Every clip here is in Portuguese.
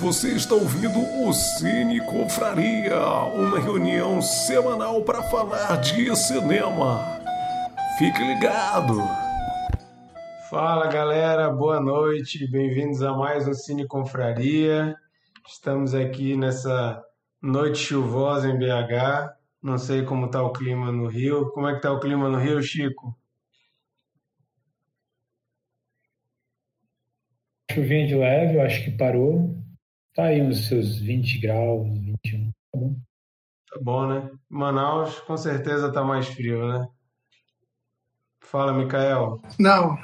Você está ouvindo o Cine Confraria, uma reunião semanal para falar de cinema. Fique ligado! Fala galera, boa noite, bem-vindos a mais um Cine Confraria. Estamos aqui nessa noite chuvosa em BH. Não sei como está o clima no Rio. Como é que está o clima no Rio, Chico? Chuvinha de leve, eu acho que parou. Tá aí uns seus 20 graus, 21. Tá bom. Tá bom, né? Manaus com certeza tá mais frio, né? Fala, Micael. Não.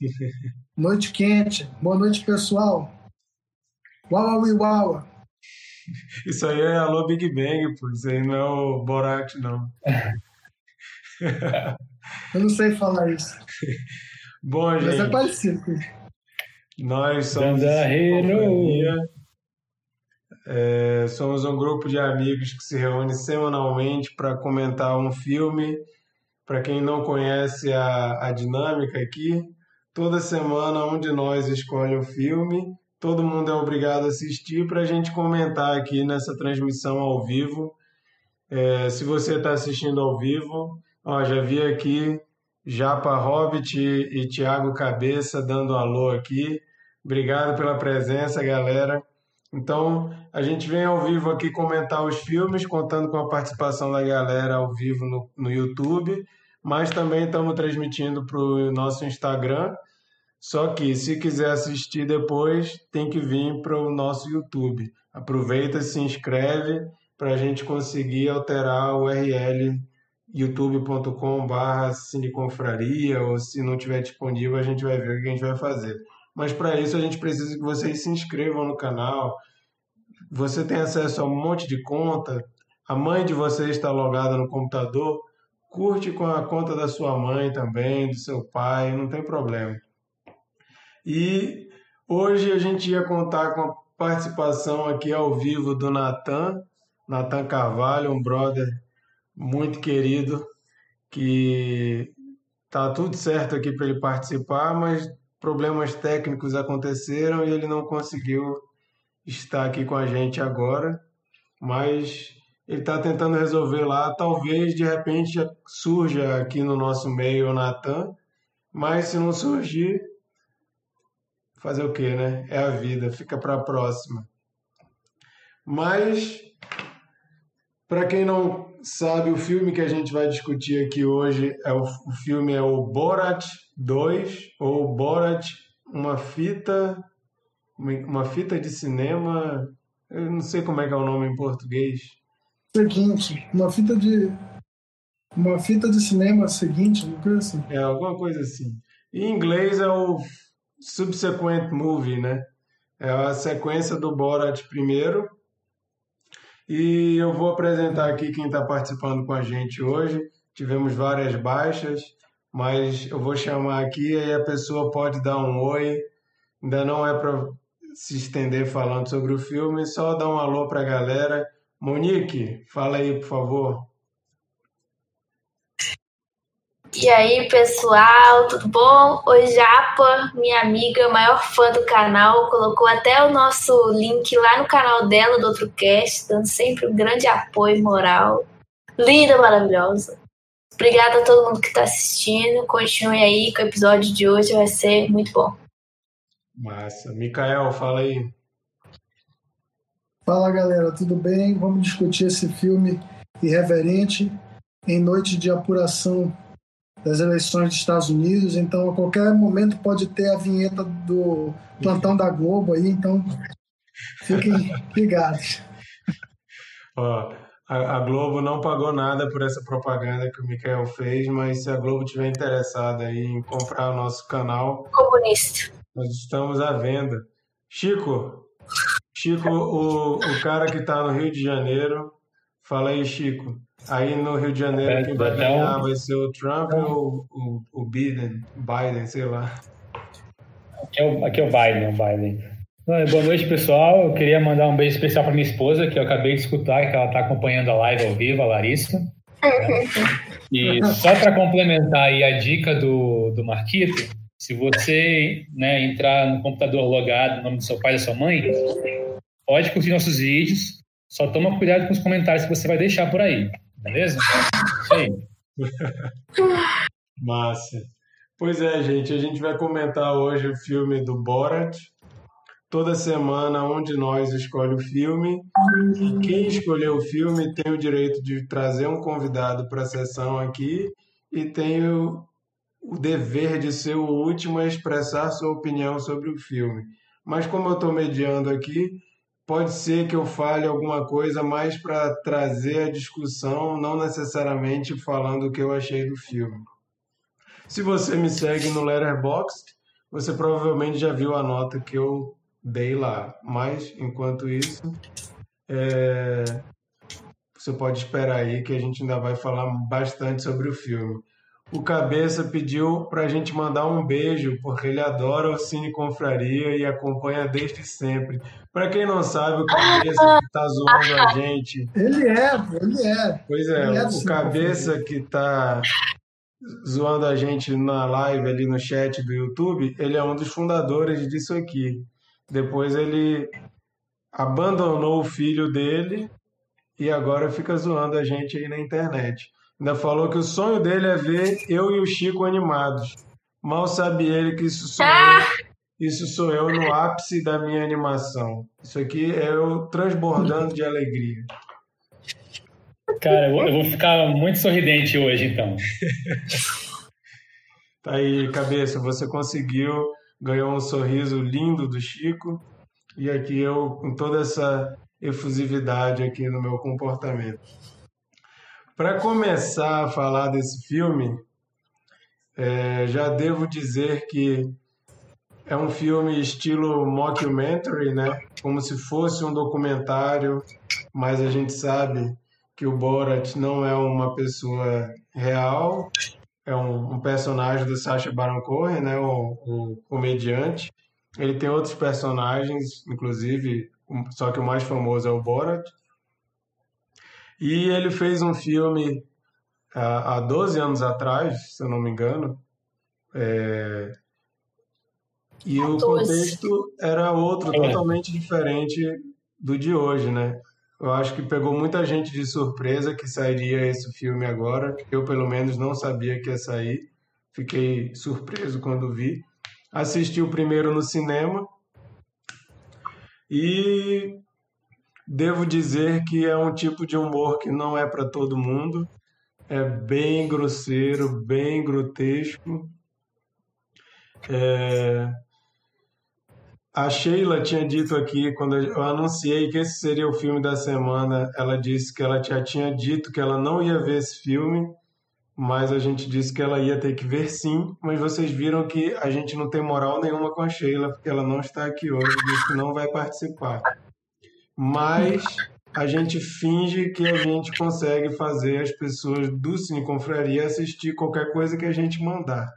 Noite quente. Boa noite, pessoal. Uau, uau, uau. Isso aí é Alô Big Bang, pô. Isso aí não é o Borat, não. Eu não sei falar isso. Bom, Mas é gente, parecido. nós somos. É, somos um grupo de amigos que se reúne semanalmente para comentar um filme. Para quem não conhece a, a dinâmica aqui, toda semana um de nós escolhe o filme, todo mundo é obrigado a assistir para a gente comentar aqui nessa transmissão ao vivo. É, se você está assistindo ao vivo, ó, já vi aqui Japa Hobbit e, e Tiago Cabeça dando alô aqui. Obrigado pela presença, galera. Então, a gente vem ao vivo aqui comentar os filmes, contando com a participação da galera ao vivo no, no YouTube, mas também estamos transmitindo para o nosso Instagram. Só que, se quiser assistir depois, tem que vir para o nosso YouTube. Aproveita, se inscreve para a gente conseguir alterar o URL youtube.com.br cineconfraria, ou se não tiver disponível, a gente vai ver o que a gente vai fazer. Mas para isso a gente precisa que vocês se inscrevam no canal. Você tem acesso a um monte de conta. A mãe de vocês está logada no computador. Curte com a conta da sua mãe também, do seu pai, não tem problema. E hoje a gente ia contar com a participação aqui ao vivo do Natan, Natan Carvalho, um brother muito querido, que tá tudo certo aqui para ele participar, mas problemas técnicos aconteceram e ele não conseguiu estar aqui com a gente agora, mas ele está tentando resolver lá. Talvez de repente surja aqui no nosso meio o Natan, mas se não surgir, fazer o que, né? É a vida, fica para a próxima. Mas, para quem não sabe, o filme que a gente vai discutir aqui hoje é o, o filme é o Borat 2 ou Borat uma fita uma fita de cinema, eu não sei como é que é o nome em português. Seguinte, uma fita de. Uma fita de cinema seguinte, uma coisa assim. É alguma coisa assim. Em inglês é o subsequent movie, né? É a sequência do Borat primeiro. E eu vou apresentar aqui quem está participando com a gente hoje. Tivemos várias baixas, mas eu vou chamar aqui e a pessoa pode dar um oi. Ainda não é para se estender falando sobre o filme, só dar um alô para a galera. Monique, fala aí, por favor. E aí, pessoal, tudo bom? Oi, Japa, minha amiga, maior fã do canal, colocou até o nosso link lá no canal dela, do outro cast, dando sempre um grande apoio moral. Linda, maravilhosa. Obrigada a todo mundo que está assistindo. Continue aí com o episódio de hoje, vai ser muito bom. Massa. Mikael, fala aí. Fala galera, tudo bem? Vamos discutir esse filme irreverente em noite de apuração das eleições dos Estados Unidos. Então, a qualquer momento pode ter a vinheta do plantão da Globo aí. Então, fiquem ligados. Ó, a, a Globo não pagou nada por essa propaganda que o Mikael fez, mas se a Globo tiver interessada em comprar o nosso canal, Comunista. nós estamos à venda. Chico, Chico, o, o cara que está no Rio de Janeiro, fala aí, Chico. Aí no Rio de Janeiro, quem vai ganhar vai ser o Trump ou o, o Biden, Biden, sei lá. Aqui é o, aqui é o Biden, o Biden. Boa noite, pessoal. Eu queria mandar um beijo especial para minha esposa, que eu acabei de escutar, que ela está acompanhando a live ao vivo, a Larissa. E só para complementar aí a dica do, do Marquito, se você né, entrar no computador logado no nome do seu pai e da sua mãe, pode curtir nossos vídeos, só toma cuidado com os comentários que você vai deixar por aí, beleza? Isso aí. Massa. Pois é, gente, a gente vai comentar hoje o filme do Borat. Toda semana um de nós escolhe o filme e quem escolheu o filme tem o direito de trazer um convidado para a sessão aqui e tem o, o dever de ser o último a expressar sua opinião sobre o filme. Mas como eu estou mediando aqui, pode ser que eu fale alguma coisa mais para trazer a discussão, não necessariamente falando o que eu achei do filme. Se você me segue no Letterboxd, você provavelmente já viu a nota que eu dei lá. Mas, enquanto isso, é... você pode esperar aí que a gente ainda vai falar bastante sobre o filme. O Cabeça pediu para a gente mandar um beijo, porque ele adora o Cine Confraria e acompanha desde sempre. Para quem não sabe, o Cabeça que está zoando a gente. Ele é, ele é. Pois é, Ele é o Cine Cabeça que está zoando a gente na live ali no chat do YouTube, ele é um dos fundadores disso aqui. Depois ele abandonou o filho dele e agora fica zoando a gente aí na internet. Ainda falou que o sonho dele é ver eu e o Chico animados. Mal sabe ele que isso sou eu, isso sou eu no ápice da minha animação. Isso aqui é eu transbordando de alegria. Cara, eu vou, eu vou ficar muito sorridente hoje, então. Tá aí, cabeça, você conseguiu, ganhou um sorriso lindo do Chico e aqui eu com toda essa efusividade aqui no meu comportamento. Para começar a falar desse filme, é, já devo dizer que é um filme estilo mockumentary, né? Como se fosse um documentário, mas a gente sabe que o Borat não é uma pessoa real, é um, um personagem do Sacha Baron Cohen, né? O, o comediante. Ele tem outros personagens, inclusive, só que o mais famoso é o Borat. E ele fez um filme ah, há 12 anos atrás, se eu não me engano. É, E o 14. contexto era outro, É. totalmente diferente do de hoje, né? Eu acho que pegou muita gente de surpresa que sairia esse filme agora. Eu, pelo menos, não sabia que ia sair. Fiquei surpreso quando vi. Assisti o primeiro no cinema e devo dizer que é um tipo de humor que não é para todo mundo. É bem grosseiro, bem grotesco. É, A Sheila tinha dito aqui, quando eu anunciei que esse seria o filme da semana, ela disse que ela já tinha dito que ela não ia ver esse filme, mas a gente disse que ela ia ter que ver sim. Mas vocês viram que a gente não tem moral nenhuma com a Sheila, porque ela não está aqui hoje, disse que não vai participar. Mas a gente finge que a gente consegue fazer as pessoas do Cine Confraria assistir qualquer coisa que a gente mandar.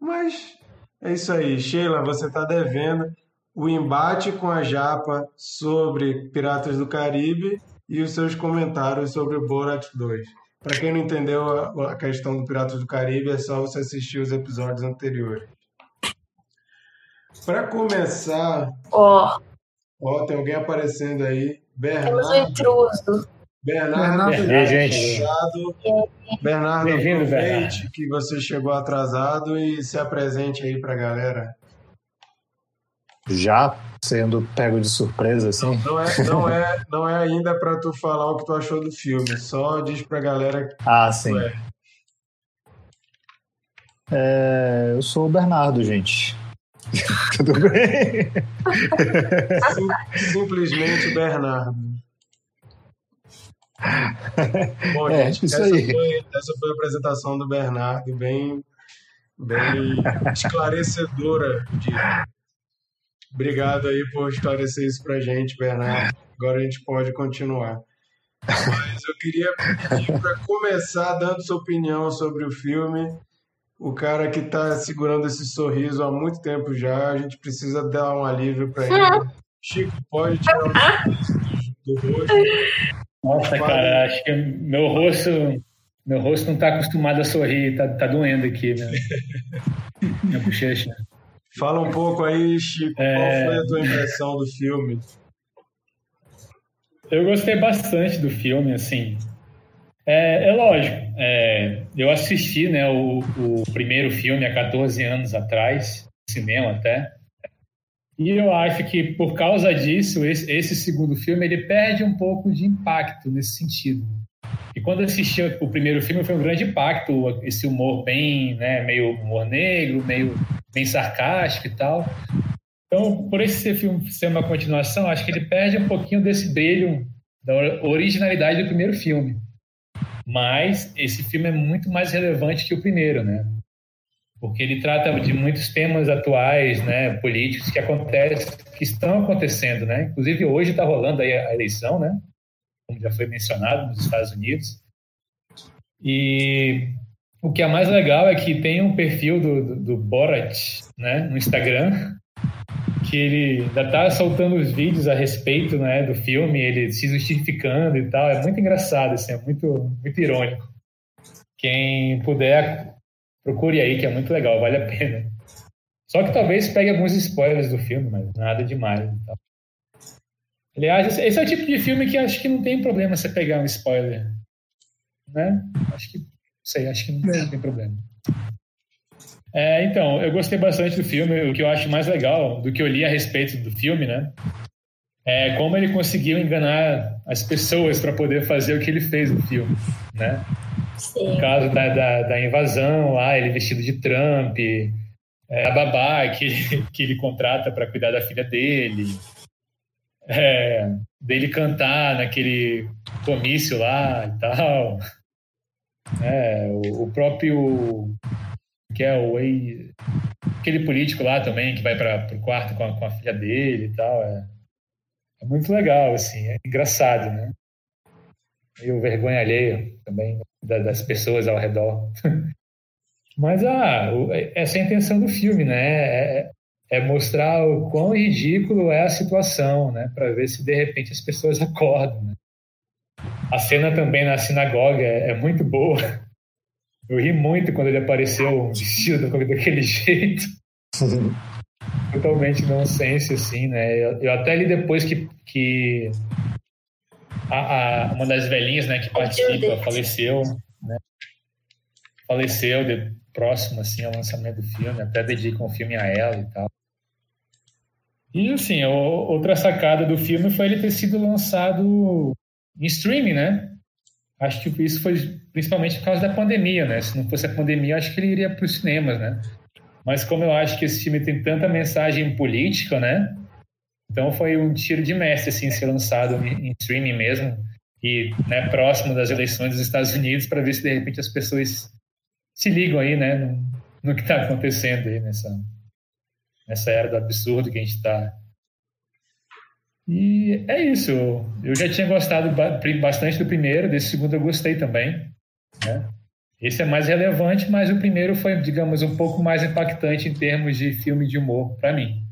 Mas é isso aí. Sheila, você está devendo o embate com a Japa sobre Piratas do Caribe e os seus comentários sobre o Borat 2. Para quem não entendeu a, a questão do Piratas do Caribe, é só você assistir os episódios anteriores. Para começar, Ó, ó, tem alguém aparecendo aí. temos um Bernardo. intruso. Bernardo, Bernardo. E gente? Bernardo, Bem-vindo, aproveite Bernardo. que você chegou atrasado e se apresente aí para a galera. Já sendo pego de surpresa, assim? Não é, não é, não é ainda para tu falar o que tu achou do filme, só diz pra galera que Ah, sim. é. É, eu sou o Bernardo, gente. Tudo bem? Sim- simplesmente Bernardo. Bom, É, gente, isso essa, aí. Foi, essa foi a apresentação do Bernardo, bem, bem esclarecedora. De... Obrigado aí por esclarecer isso pra gente, Bernardo. Agora a gente pode continuar. Mas eu queria pedir para começar dando sua opinião sobre o filme. O cara que está segurando esse sorriso há muito tempo já, a gente precisa dar um alívio para ele. Chico, pode tirar o do, rosto. Nossa, cara, acho que meu rosto, meu rosto não tá acostumado a sorrir, tá, tá doendo aqui, né? Minha bochecha. Fala um pouco aí, Chico, É. qual foi a tua impressão do filme? Eu gostei bastante do filme, assim. É, é lógico, é, eu assisti né, o, o, primeiro filme há 14 anos atrás, cinema até, e eu acho que por causa disso, esse, esse, segundo filme ele perde um pouco de impacto nesse sentido. E quando eu assisti o primeiro filme foi um grande impacto, esse humor bem, né, meio humor negro, meio bem sarcástico e tal. Então, por esse filme ser uma continuação, acho que ele perde um pouquinho desse brilho da originalidade do primeiro filme. Mas esse filme é muito mais relevante que o primeiro, né? Porque ele trata de muitos temas atuais, né, políticos que acontecem, que estão acontecendo, né? Inclusive hoje está rolando aí a eleição, né? Como já foi mencionado nos Estados Unidos. E o que é mais legal é que tem um perfil do, do, do Borat, né, no Instagram, que ele ainda está soltando os vídeos a respeito né, do filme, ele se justificando e tal. É muito engraçado, assim, é muito, muito irônico. Quem puder, procure aí, que é muito legal, vale a pena. Só que talvez pegue alguns spoilers do filme, mas nada demais. Então. Aliás, esse é o tipo de filme que acho que não tem problema você pegar um spoiler. Né? Acho que, sei, acho que não, não tem problema. É, então, eu gostei bastante do filme. O que eu acho mais legal do que eu li a respeito do filme, né? É como ele conseguiu enganar as pessoas para poder fazer o que ele fez no filme, né? Sim. No caso da, da, da invasão lá, ele vestido de Trump, é, a babá que ele, que ele contrata para cuidar da filha dele, é, dele cantar naquele comício lá e tal. É, o, o próprio que é o ex, aquele político lá também que vai para o quarto com a, com a, filha dele e tal. É, é, muito legal, assim, é engraçado, né? o vergonha alheia também da, das pessoas ao redor. Mas ah, essa é a intenção do filme, né? É, é mostrar o quão ridículo é a situação, né? Para ver se de repente as pessoas acordam. Né? A cena também na sinagoga é, é muito boa eu ri muito quando ele apareceu vestido daquele jeito. Totalmente nonsense, assim, né? Eu, eu, até li depois que, que a, a, uma das velhinhas né, que participa faleceu, né? Faleceu de, próximo, assim, ao lançamento do filme. Até dedicam o filme a ela e tal. E, assim, outra sacada do filme foi ele ter sido lançado em streaming, né? Acho que isso foi principalmente por causa da pandemia, né? Se não fosse a pandemia, acho que ele iria para os cinemas, né? Mas como eu acho que esse filme tem tanta mensagem política, né? Então foi um tiro de mestre, assim, ser lançado em streaming mesmo e né, próximo das eleições dos Estados Unidos para ver se de repente as pessoas se ligam aí, né? No, no que está acontecendo aí nessa, nessa era do absurdo que a gente está e é isso. Eu já tinha gostado bastante do primeiro, desse segundo eu gostei também. Né? Esse é mais relevante, mas o primeiro foi, digamos, um pouco mais impactante em termos de filme de humor para mim.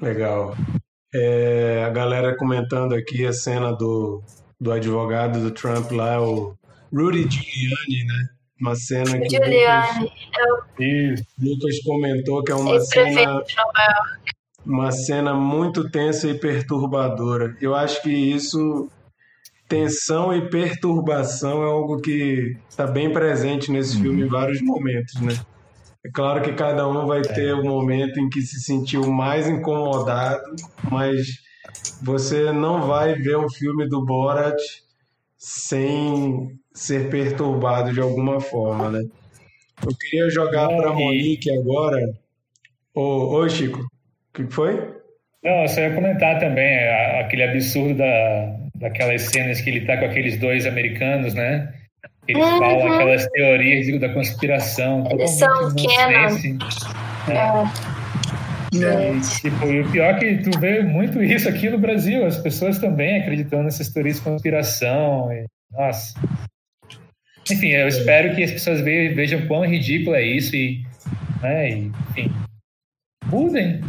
Legal. É, a galera comentando aqui a cena do, do advogado do Trump lá, o Rudy Giuliani, né? Uma cena que Giuliani. o Lucas, Lucas comentou que é uma cena uma cena muito tensa e perturbadora. Eu acho que isso, tensão e perturbação, é algo que está bem presente nesse uhum. filme em vários momentos, né? É claro que cada um vai ter o um momento em que se sentiu mais incomodado, mas você não vai ver um filme do Borat sem ser perturbado de alguma forma, né? Eu queria jogar para Monique agora. Ô, ô Chico, o que foi? Não, eu só ia comentar também aquele absurdo da, daquelas cenas que ele tá com aqueles dois americanos, né? Ele uhum. fala aquelas teorias da conspiração. Eles são canon. É. É. Tipo, e o pior é que tu vê muito isso aqui no Brasil, as pessoas também acreditando nessas teorias de conspiração. E, nossa. Enfim, eu espero que as pessoas vejam quão ridículo é isso e, né, e enfim, mudem.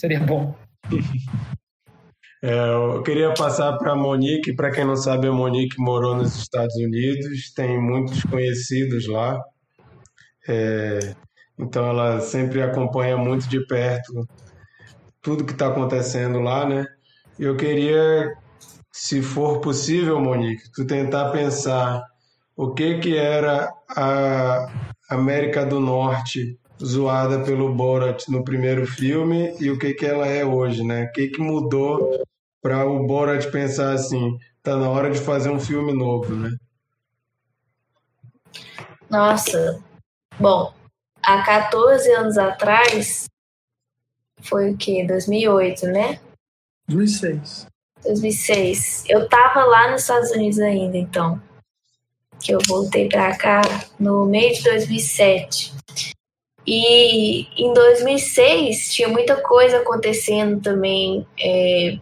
Seria bom. É, eu queria passar para a Monique. Para quem não sabe, a Monique morou nos Estados Unidos, tem muitos conhecidos lá. É, então, ela sempre acompanha muito de perto tudo que está acontecendo lá, né? Eu queria, se for possível, Monique, tu tentar pensar o que que era a América do Norte zoada pelo Borat no primeiro filme e o que que ela é hoje, né? O que que mudou para o Borat pensar assim, tá na hora de fazer um filme novo, né? Nossa, bom, há 14 anos atrás, foi o que? 2008, né? 2006. 2006. Eu tava lá nos Estados Unidos ainda, então. Que eu voltei pra cá no meio de 2007. E em 2006 tinha muita coisa acontecendo também, é,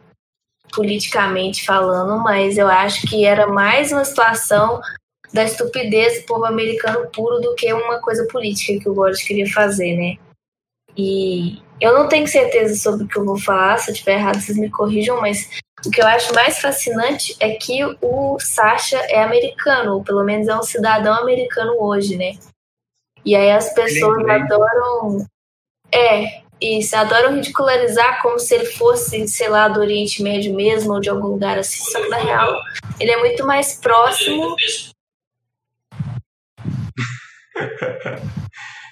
politicamente falando, mas eu acho que era mais uma situação da estupidez do povo americano puro do que uma coisa política que o Boris queria fazer, né? E eu não tenho certeza sobre o que eu vou falar, se eu estiver errado, vocês me corrijam, mas o que eu acho mais fascinante é que o Sasha é americano, ou pelo menos é um cidadão americano hoje, né? E aí as pessoas adoram. É, isso, adoram ridicularizar como se ele fosse, sei lá, do Oriente Médio mesmo, ou de algum lugar assim. Só que na real, ele é muito mais próximo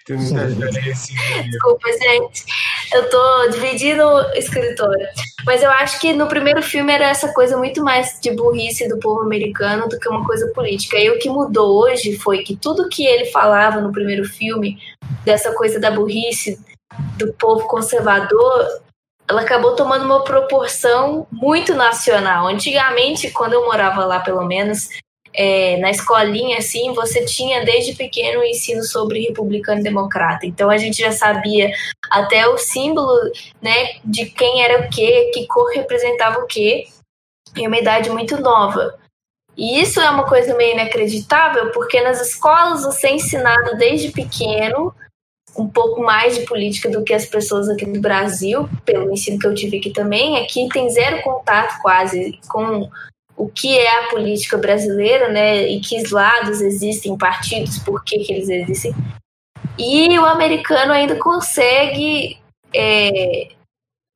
Tem muita diferença. Desculpa, gente. Eu tô dividindo escritora. Mas eu acho que no primeiro filme era essa coisa muito mais de burrice do povo americano do que uma coisa política. E o que mudou hoje foi que tudo que ele falava no primeiro filme, dessa coisa da burrice do povo conservador, ela acabou tomando uma proporção muito nacional. Antigamente, quando eu morava lá, pelo menos, é, na escolinha, assim, você tinha desde pequeno o ensino sobre republicano e democrata. Então a gente já sabia até o símbolo, né, de quem era o quê, que cor representava o quê, em uma idade muito nova. E isso é uma coisa meio inacreditável, porque nas escolas você é ensinado desde pequeno um pouco mais de política do que as pessoas aqui no Brasil, pelo ensino que eu tive aqui também. Aqui tem zero contato quase com o que é a política brasileira, né, e que lados existem, partidos, por que, que eles existem. E o americano ainda consegue é,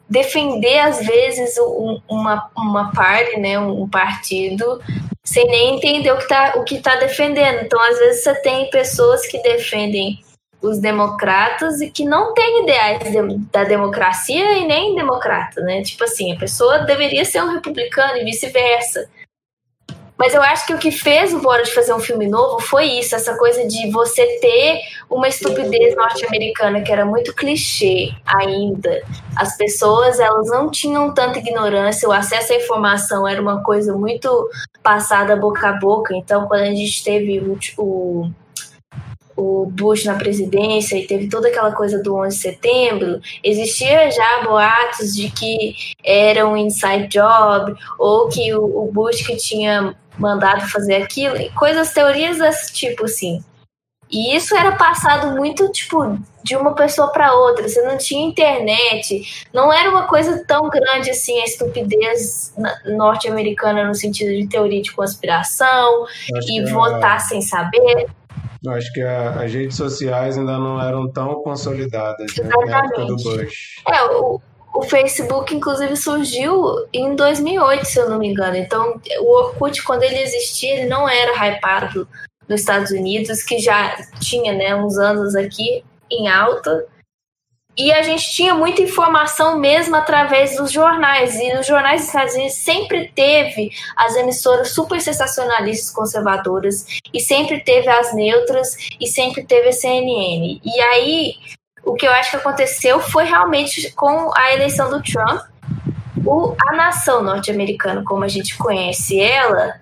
defender, às vezes, um, uma, uma parte, né, um partido, sem nem entender o que está tá defendendo. Então, às vezes, você tem pessoas que defendem os democratas e que não têm ideais de, da democracia e nem democrata, né? Tipo assim, a pessoa deveria ser um republicano e vice-versa. Mas eu acho que o que fez o Borat fazer um filme novo foi isso, essa coisa de você ter uma estupidez norte-americana que era muito clichê ainda. As pessoas, elas não tinham tanta ignorância, o acesso à informação era uma coisa muito passada boca a boca. Então, quando a gente teve o, o o Bush na presidência e teve toda aquela coisa do 11 de setembro, existia já boatos de que era um inside job ou que o, Bush que tinha mandado fazer aquilo, coisas, teorias desse tipo, assim. E isso era passado muito, tipo, de uma pessoa para outra. Você não tinha internet. Não era uma coisa tão grande assim, a estupidez norte-americana no sentido de teoria de conspiração e votar sem saber. Eu acho que a, as redes sociais ainda não eram tão consolidadas né, na época do Bush. É, o, o Facebook, inclusive, surgiu em 2008, se eu não me engano. Então, o Orkut, quando ele existia, ele não era hypado nos Estados Unidos, que já tinha né, uns anos aqui em alta. E a gente tinha muita informação mesmo através dos jornais. E os jornais dos Estados Unidos sempre teve as emissoras super sensacionalistas conservadoras, e sempre teve as neutras, e sempre teve a CNN. E aí, o que eu acho que aconteceu foi realmente com a eleição do Trump, o, a nação norte-americana, como a gente conhece ela,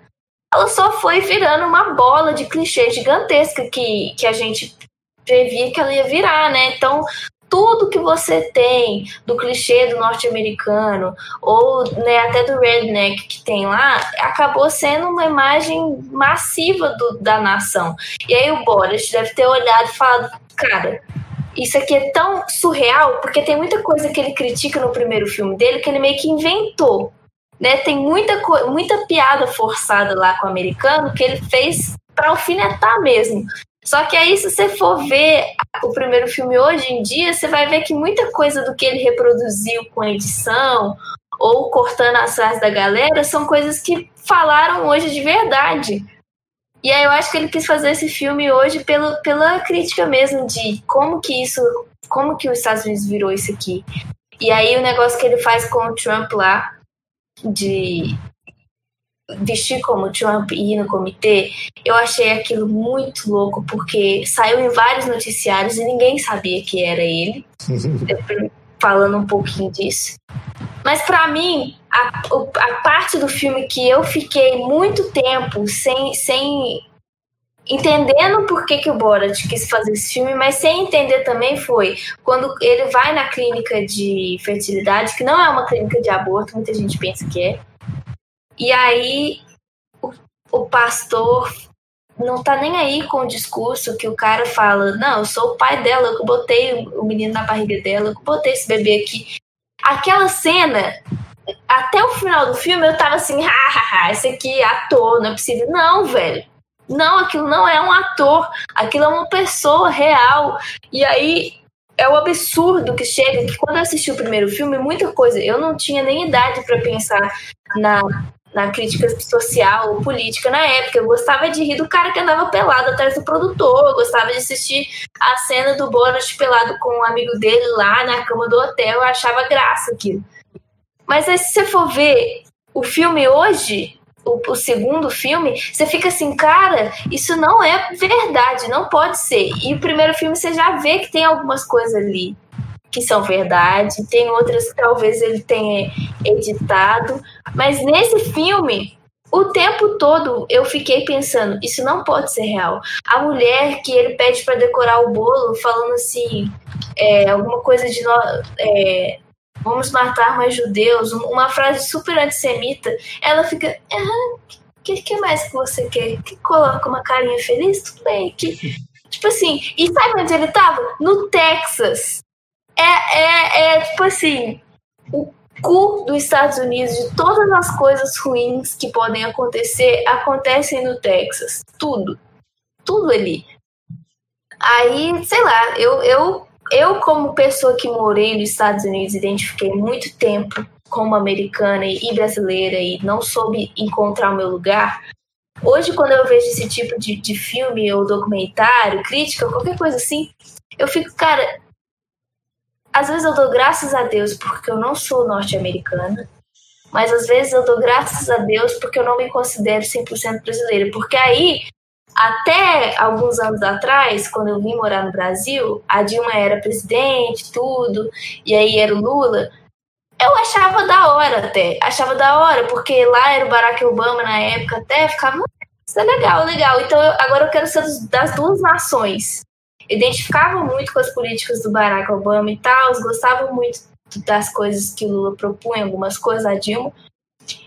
ela só foi virando uma bola de clichê gigantesca que, que a gente previa que ela ia virar, né? Então, tudo que você tem do clichê do norte-americano ou né, até do redneck que tem lá acabou sendo uma imagem massiva do, da nação. E aí o Boris deve ter olhado e falado, cara, isso aqui é tão surreal porque tem muita coisa que ele critica no primeiro filme dele que ele meio que inventou. Né? Tem muita, muita piada forçada lá com o americano que ele fez para alfinetar mesmo. Só que aí, se você for ver o primeiro filme hoje em dia, você vai ver que muita coisa do que ele reproduziu com edição, ou cortando as frases da galera, são coisas que falaram hoje de verdade. E aí eu acho que ele quis fazer esse filme hoje pelo, pela crítica mesmo de como que isso, como que os Estados Unidos virou isso aqui. E aí o negócio que ele faz com o Trump lá, de vestir como Trump e ir no comitê, eu achei aquilo muito louco, porque saiu em vários noticiários e ninguém sabia que era ele. falando um pouquinho disso. Mas para mim, a, a parte do filme que eu fiquei muito tempo sem, sem entendendo por que, que o Borat quis fazer esse filme, mas sem entender também foi quando ele vai na clínica de fertilidade, que não é uma clínica de aborto, muita gente pensa que é. E aí o, o pastor não tá nem aí com o discurso que o cara fala, não, eu sou o pai dela, eu botei o menino na barriga dela, eu botei esse bebê aqui. Aquela cena, até o final do filme, eu tava assim, hahaha, esse aqui é ator, não é possível. Não, velho. Não, aquilo não é um ator, aquilo é uma pessoa real. E aí é o absurdo que chega que quando eu assisti o primeiro filme, muita coisa, eu não tinha nem idade para pensar na na crítica social, política na época. Eu gostava de rir do cara que andava pelado atrás do produtor, eu gostava de assistir a cena do Borat pelado com um amigo dele lá na cama do hotel, eu achava graça aquilo. Mas aí, se você for ver o filme hoje, o, o, segundo filme, você fica assim, cara, isso não é verdade, não pode ser. E o primeiro filme você já vê que tem algumas coisas ali que são verdade, tem outras que talvez ele tenha editado, mas nesse filme, o tempo todo eu fiquei pensando, isso não pode ser real. A mulher que ele pede para decorar o bolo, falando assim, é, alguma coisa de é, vamos matar mais judeus, uma frase super antissemita, ela fica, o que, que mais que você quer? Que coloca uma carinha feliz? Tudo bem. Que, tipo assim, e sabe onde ele tava? No Texas é, é, é tipo assim, o cu dos Estados Unidos de todas as coisas ruins que podem acontecer acontecem no Texas. Tudo. Tudo ali. Aí, sei lá, eu, eu, eu como pessoa que morei nos Estados Unidos, identifiquei muito tempo como americana e brasileira e não soube encontrar o meu lugar. Hoje, quando eu vejo esse tipo de, de filme ou documentário, crítica, qualquer coisa assim, eu fico, cara, às vezes eu dou graças a Deus porque eu não sou norte-americana, mas às vezes eu dou graças a Deus porque eu não me considero 100% brasileira. Porque aí, até alguns anos atrás, quando eu vim morar no Brasil, a Dilma era presidente, tudo, e aí era o Lula. Eu achava da hora até, achava da hora, porque lá era o Barack Obama na época, até ficava, isso é legal, legal. Então eu, agora eu quero ser das duas nações identificavam muito com as políticas do Barack Obama e tal, gostavam muito das coisas que o Lula propunha, algumas coisas, a Dilma.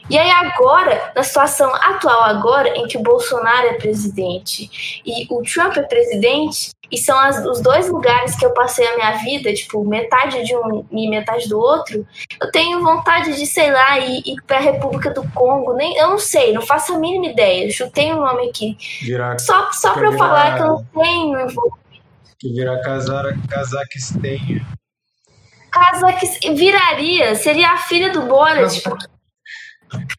E aí agora, na situação atual agora, em que o Bolsonaro é presidente e o Trump é presidente, e são as, os dois lugares que eu passei a minha vida, tipo, metade de um e metade do outro, eu tenho vontade de, sei lá, ir, ir para a República do Congo, nem, eu não sei, não faço a mínima ideia, chutei um nome aqui. Virar, só só para eu falar que eu não tenho que virar Cazaquistênia. Cazaquistênia. Viraria, seria a filha do Borat. Tipo,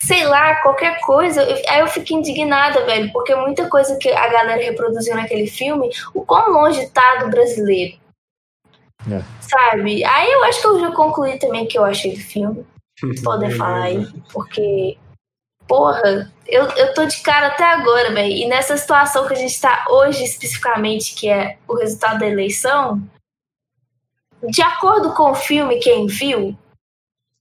sei lá, qualquer coisa. Aí eu fico indignada, velho, porque muita coisa que a galera reproduziu naquele filme, o quão longe tá do brasileiro. É. Sabe? Aí eu acho que eu já concluí também que eu achei do filme. Podem falar aí, porque porra, eu, eu tô de cara até agora, velho. E nessa situação que a gente tá hoje, especificamente, que é o resultado da eleição, de acordo com o filme, quem viu,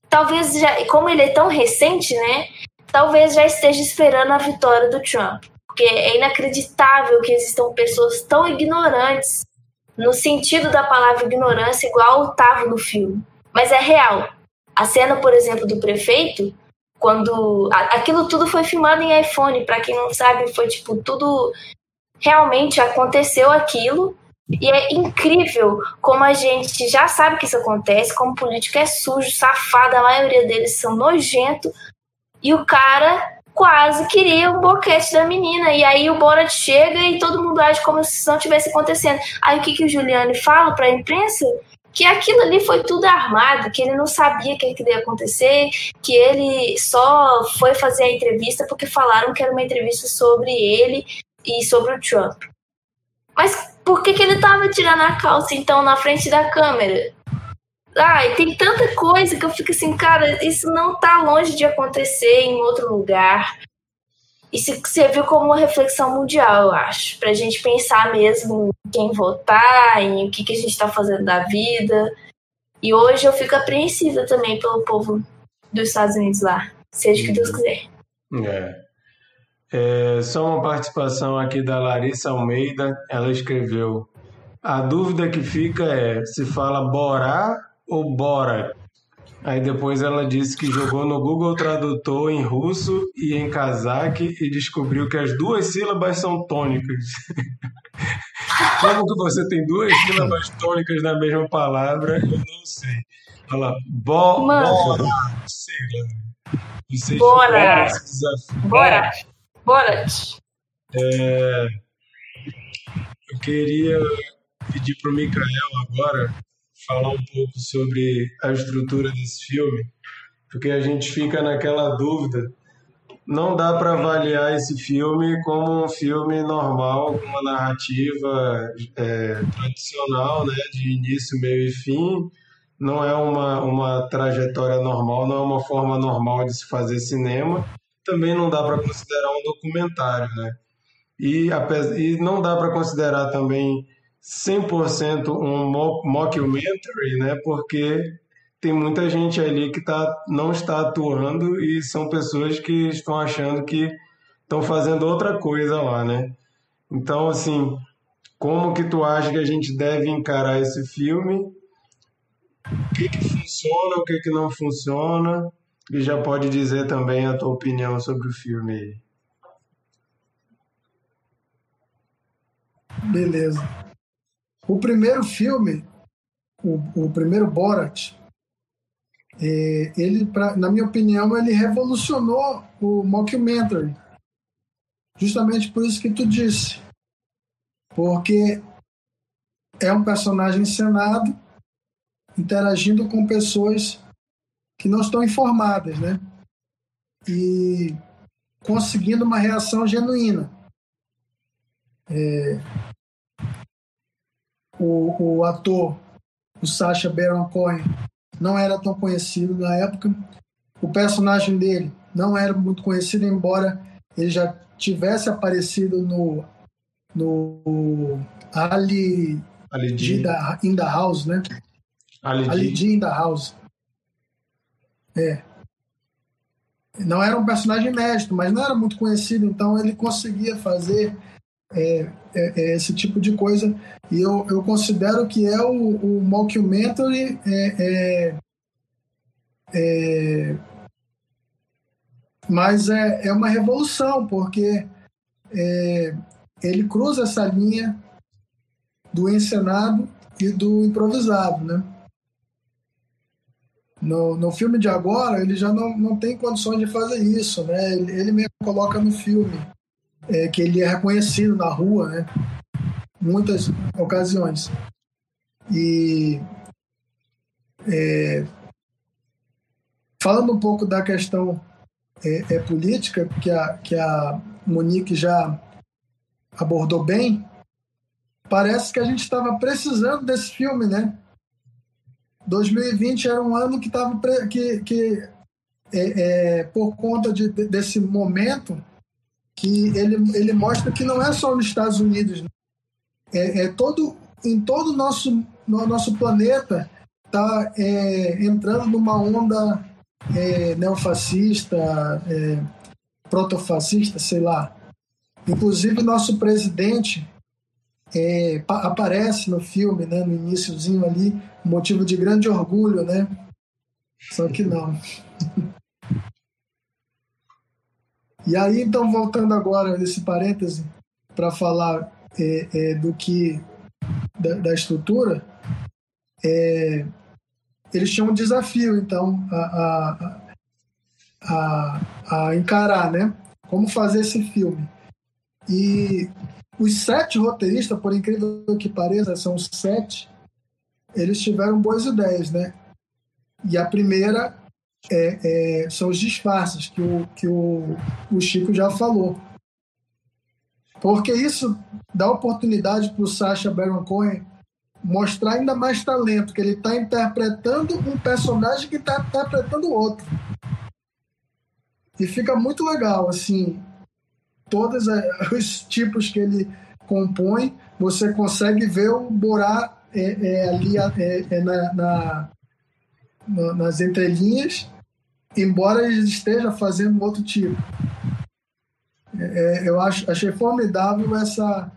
talvez já, como ele é tão recente, né? Talvez já esteja esperando a vitória do Trump. Porque é inacreditável que existam pessoas tão ignorantes, no sentido da palavra ignorância, igual estava no filme. Mas é real. A cena, por exemplo, do prefeito quando aquilo tudo foi filmado em iPhone, para quem não sabe, foi tipo tudo realmente aconteceu aquilo. E é incrível como a gente já sabe que isso acontece, como político é sujo, safado, a maioria deles são nojento, e o cara quase queria o boquete da menina. E aí o Borat chega e todo mundo age como se isso não tivesse acontecendo. Aí o que, que o Giuliani fala para a imprensa? Que aquilo ali foi tudo armado, que ele não sabia o que, que ia acontecer, que ele só foi fazer a entrevista porque falaram que era uma entrevista sobre ele e sobre o Trump. Mas por que, que ele tava tirando a calça então na frente da câmera? Ai, tem tanta coisa que eu fico assim, cara, isso não tá longe de acontecer em outro lugar. Isso serviu como uma reflexão mundial, eu acho, pra gente pensar mesmo em quem votar, em o que, que a gente tá fazendo da vida. E hoje eu fico apreensiva também pelo povo dos Estados Unidos lá, seja o que Deus quiser. É. É, só uma participação aqui da Larissa Almeida. Ela escreveu: A dúvida que fica é se fala Borá ou Bora. Aí depois ela disse que jogou no Google Tradutor em russo e em cazaque e descobriu que as duas sílabas são tônicas. Como que você tem duas sílabas tônicas na mesma palavra? Eu não sei. Lá, bo, bora. Sei lá. Vocês bora. Bora. Bora. É, eu queria pedir para o Mikael agora falar um pouco sobre a estrutura desse filme, porque a gente fica naquela dúvida. Não dá para avaliar esse filme como um filme normal, com uma narrativa é, tradicional, né, de início, meio e fim. Não é uma, uma trajetória normal, não é uma forma normal de se fazer cinema também não dá para considerar um documentário, né? E, e não dá para considerar também 100% um mockumentary, né? Porque tem muita gente ali que tá, não está atuando e são pessoas que estão achando que estão fazendo outra coisa lá, né? Então, assim, como que tu acha que a gente deve encarar esse filme? O que, que funciona, o que, que não funciona? E já pode dizer também a tua opinião sobre o filme Beleza. O primeiro filme, o, o primeiro Borat, é, ele, pra, na minha opinião, ele revolucionou o mockumentary. Justamente por isso que tu disse. Porque é um personagem encenado interagindo com pessoas que não estão informadas, né? E conseguindo uma reação genuína. É, o, o ator, o Sacha Baron Cohen, não era tão conhecido na época. O personagem dele não era muito conhecido, embora ele já tivesse aparecido no, no Ali, Ali G. in the House, né? Ali, Ali G in the House. É. Não era um personagem inédito, mas não era muito conhecido, então ele conseguia fazer é, é, é esse tipo de coisa. E eu, eu considero que é o, o mockumentary é, é, é, mas é, é uma revolução, porque é, ele cruza essa linha do encenado e do improvisado, né? No, no filme de agora, ele já não, não tem condições de fazer isso, né? Ele, ele mesmo coloca no filme é, que ele é reconhecido na rua, né? Muitas ocasiões. E é, falando um pouco da questão é, é, política, que a, que a Monique já abordou bem, parece que a gente estava precisando desse filme, né? 2020 era um ano que estava que, que é, é, por conta de, desse momento que ele, ele mostra que não é só nos Estados Unidos, né? é, é todo em todo o nosso no nosso planeta está é, entrando numa onda é, neofascista, é, protofascista, sei lá. Inclusive nosso presidente é, aparece no filme, né, no iníciozinho ali, motivo de grande orgulho, né? Só que não. e aí, então, voltando agora nesse parêntese para falar é, é, do que da, da estrutura, é, eles tinham um desafio, então, a, a, a, a encarar, né? Como fazer esse filme. E os sete roteiristas, por incrível que pareça, são sete, eles tiveram boas ideias, né? E a primeira é, é, são os disfarces, que o, que o, o Chico já falou. Porque isso dá oportunidade para o Sacha Baron Cohen mostrar ainda mais talento, que ele está interpretando um personagem que está interpretando outro. E fica muito legal, assim, todos os tipos que ele compõe, você consegue ver o Borá é, é, ali é, é na, na, nas entrelinhas, embora ele esteja fazendo outro tipo. É, é, eu acho, achei formidável essa,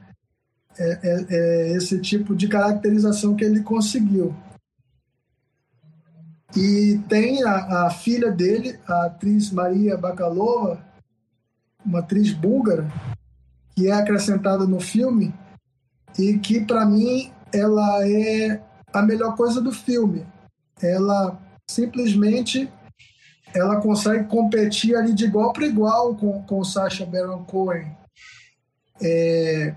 esse tipo de caracterização que ele conseguiu. E tem a, a, filha dele, a atriz Maria Bakalova, uma atriz búlgara, que é acrescentada no filme e que, para mim, ela é a melhor coisa do filme. Ela simplesmente ela consegue competir ali de igual para igual com, com Sacha Baron Cohen. É,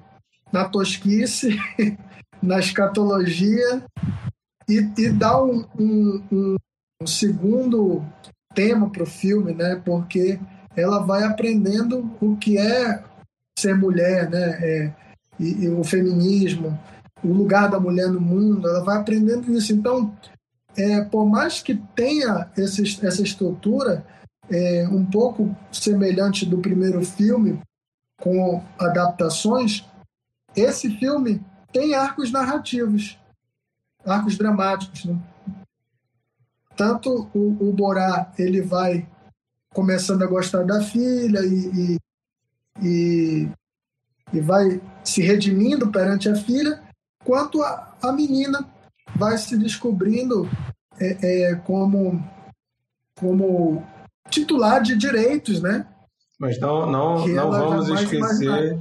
na tosquice, na escatologia, e, e dá um, um, um segundo tema para o filme, né? Porque ela vai aprendendo o que é ser mulher, né? É, e, e, o feminismo, o lugar da mulher no mundo, ela vai aprendendo isso. Então, é, por mais que tenha esse, essa estrutura é, um pouco semelhante do primeiro filme, com adaptações, esse filme tem arcos narrativos, arcos dramáticos. Né? Tanto o, o Borá ele vai começando a gostar da filha e, e, e, e vai se redimindo perante a filha, quanto a, a menina vai se descobrindo é, é, como, como titular de direitos, né? Mas não, não, não vamos esquecer.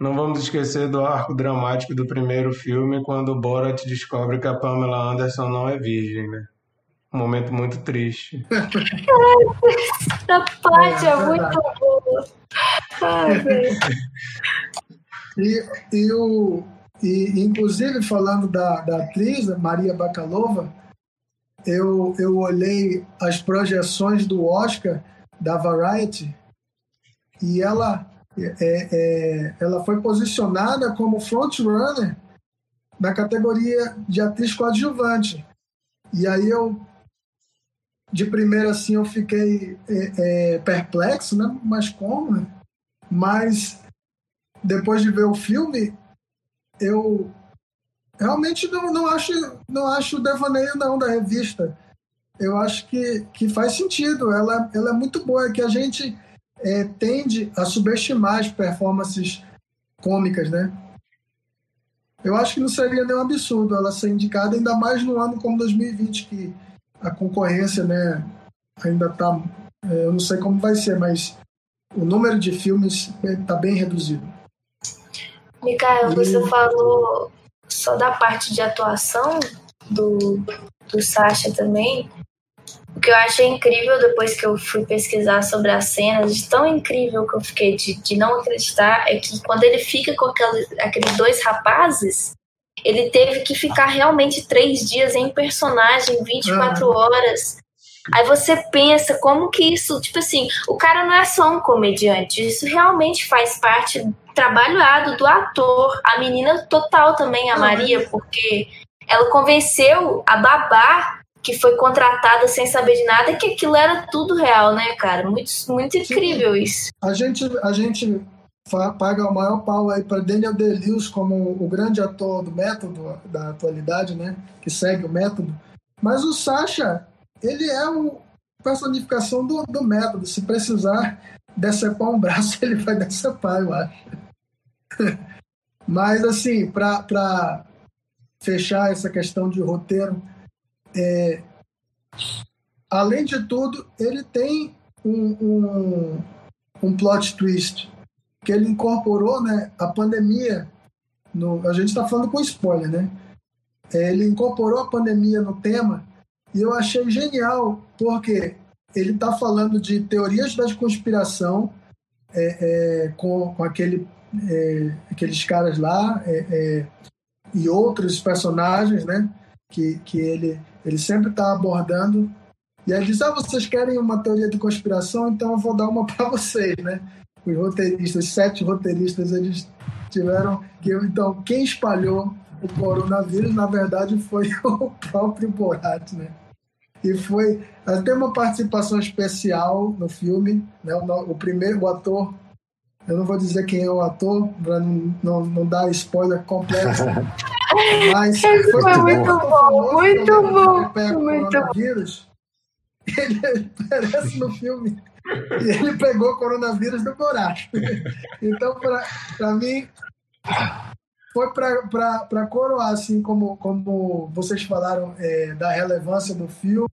Não vamos esquecer do arco dramático do primeiro filme, quando o Borat descobre que a Pamela Anderson não é virgem, né? Um momento muito triste. Essa parte é, é muito boa. Ai, e, e, o, e, inclusive, falando da, da atriz, Maria Bakalova, eu, eu olhei as projeções do Oscar da Variety e ela, é, é, ela foi posicionada como frontrunner na categoria de atriz coadjuvante. E aí eu de primeira assim eu fiquei é, é, perplexo, né? Mas como? Mas depois de ver o filme, eu realmente não, não acho não acho devaneio não da revista. Eu acho que, que faz sentido. Ela, ela é muito boa, é que a gente é, tende a subestimar as performances cômicas, né? Eu acho que não seria nenhum absurdo ela ser indicada, ainda mais no ano como 2020, que a concorrência, né, ainda está. É, eu não sei como vai ser, mas o número de filmes está bem reduzido. Micael, você falou só da parte de atuação do, do Sasha também. O que eu achei incrível depois que eu fui pesquisar sobre as cenas, de tão incrível que eu fiquei de, de não acreditar, é que quando ele fica com aqueles, aqueles dois rapazes, ele teve que ficar realmente três dias em personagem, 24 uhum. horas. Aí você pensa como que isso, tipo assim, o cara não é só um comediante, isso realmente faz parte do trabalho do ator. A menina total também, a uhum. Maria, porque ela convenceu a babá que foi contratada sem saber de nada que aquilo era tudo real, né, cara? Muito, muito incrível isso. A gente, a gente paga o maior pau aí para Daniel Day-Lewis como o grande ator do método da atualidade, né? Que segue o método. Mas o Sasha, ele é a personificação do, do método. Se precisar decepar um braço, ele vai decepar, eu acho. Mas, assim, para fechar essa questão de roteiro, é, além de tudo, ele tem um, um, um plot twist que ele incorporou né, a pandemia. No, a gente está falando com spoiler, né? É, ele incorporou a pandemia no tema e eu achei genial, porque ele está falando de teorias da conspiração é, é, com, com aquele, é, aqueles caras lá é, é, e outros personagens, né? que, que ele, ele sempre está abordando. E aí diz, ah, vocês querem uma teoria de conspiração? Então eu vou dar uma para vocês, né? Os roteiristas, os sete roteiristas, eles tiveram que... Então, quem espalhou o coronavírus, na verdade, foi o próprio Borat, né? E foi... Tem uma participação especial no filme, né? O primeiro, o ator eu não vou dizer quem é o ator, para não, não, não, dar spoiler completo. Mas foi, foi muito bom, muito bom. Muito coronavírus. Ele aparece no filme e ele pegou coronavírus do Borat. Então, para mim, foi para coroar, assim, como, como vocês falaram é, da relevância do filme,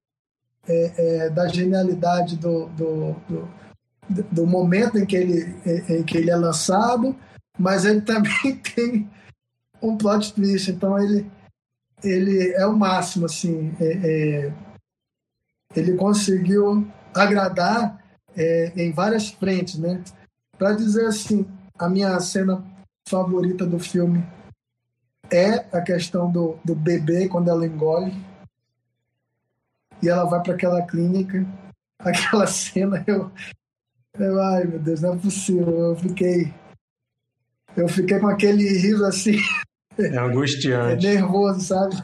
é, é, da genialidade do, do, do do momento em que ele, em que ele é lançado, mas ele também tem um plot twist, então ele, ele é o máximo, assim, é, é, ele conseguiu agradar é, em várias frentes, né? Para dizer assim, a minha cena favorita do filme é a questão do, do bebê quando ela engole e ela vai para aquela clínica. Aquela cena eu, eu, ai, meu Deus, não é possível. Eu fiquei. Eu fiquei com aquele riso assim. É angustiante. É nervoso, sabe?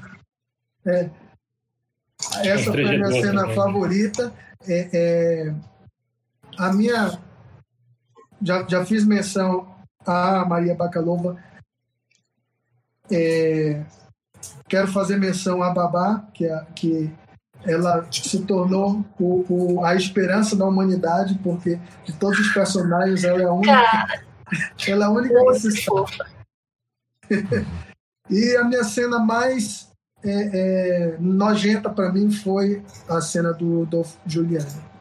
É. Essa foi a minha cena também. favorita. É, é, a minha. Já, já fiz menção a Maria Bacalova. É, quero fazer menção a Babá, que, é, que ela se tornou o, o, a esperança da humanidade, porque de todos os personagens ela é a única. ela é a única que se salva. e a minha cena mais é, é, nojenta para mim foi a cena do Dolph Giuliani.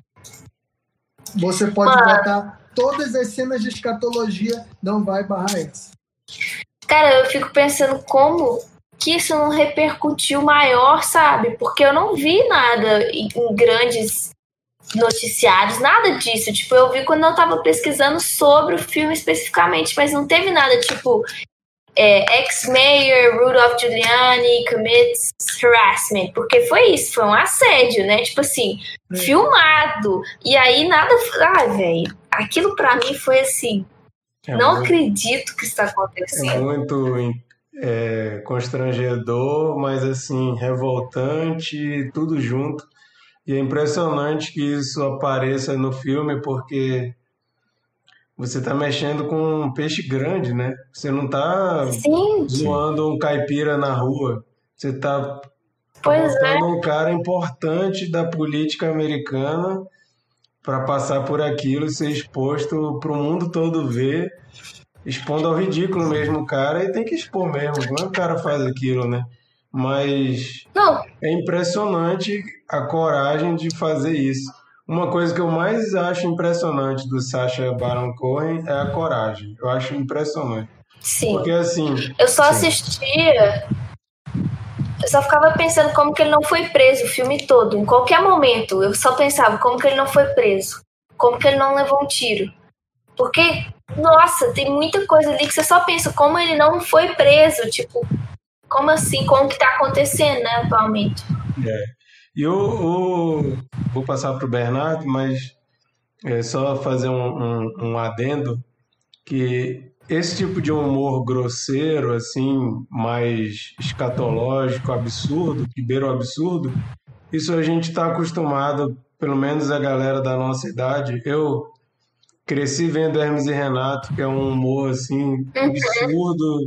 Você pode Mano. botar todas as cenas de escatologia, não vai barrar essa. Cara, eu fico pensando como que isso não repercutiu maior, sabe? Porque eu não vi nada em, grandes noticiários, nada disso. Tipo, eu vi quando eu tava pesquisando sobre o filme especificamente, mas não teve nada tipo é, ex-mayor Rudolph Giuliani commits harassment, porque foi isso, foi um assédio, né? Tipo assim, é. filmado. E aí nada. Ai, velho, aquilo para mim foi assim. É não muito, acredito que está acontecendo. É muito é, constrangedor, mas assim, revoltante, tudo junto. E é impressionante que isso apareça no filme, porque você está mexendo com um peixe grande, né? Você não está zoando um caipira na rua. Você está botando é. um cara importante da política americana para passar por aquilo e ser exposto para o mundo todo ver expondo ao ridículo mesmo o cara e tem que expor mesmo. Como é que o cara faz aquilo, né? Mas Não. é impressionante a coragem de fazer isso. Uma coisa que eu mais acho impressionante do Sacha Baron Cohen é a coragem. Eu acho impressionante. Sim. Porque assim. Eu só assistia. Eu só ficava pensando como que ele não foi preso o filme todo. Em qualquer momento, eu só pensava como que ele não foi preso. Como que ele não levou um tiro. Porque nossa, tem muita coisa ali que você só pensa como ele não foi preso, tipo, como assim, como que tá acontecendo, né, atualmente. É. E o vou passar para o Bernardo, mas é só fazer um, um, um adendo que esse tipo de humor grosseiro, assim, mais escatológico, absurdo, que beira o absurdo, isso a gente está acostumado, pelo menos a galera da nossa idade. Eu cresci vendo Hermes e Renato, que é um humor assim absurdo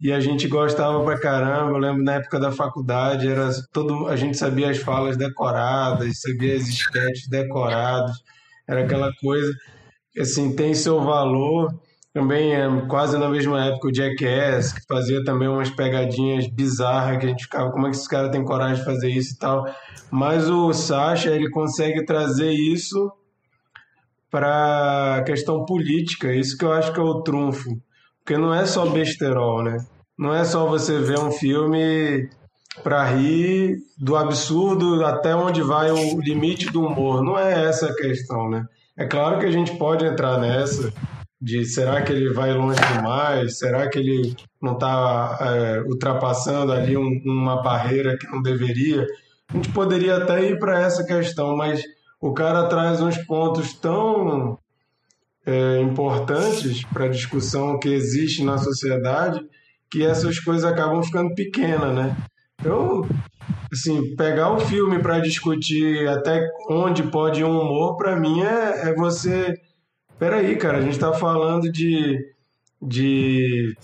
e a gente gostava pra caramba. Eu lembro na época da faculdade, era todo a gente sabia as falas decoradas, sabia as sketches decoradas. Era aquela coisa assim, tem seu valor. Também é quase na mesma época o Jackass, que fazia também umas pegadinhas bizarras que a gente ficava, como é que esse cara tem coragem de fazer isso e tal. Mas o Sasha, ele consegue trazer isso para a questão política. Isso que eu acho que é o trunfo. Porque não é só besterol, né? Não é só você ver um filme para rir do absurdo até onde vai o limite do humor. Não é essa a questão, né? É claro que a gente pode entrar nessa, de será que ele vai longe demais? Será que ele não está é, ultrapassando ali um, uma barreira que não deveria? A gente poderia até ir para essa questão, mas o cara traz uns pontos tão é, importantes para a discussão que existe na sociedade que essas coisas acabam ficando pequenas, né? Eu, assim, pegar o filme para discutir até onde pode um humor, para mim é, é você. Peraí, cara, a gente está falando de, de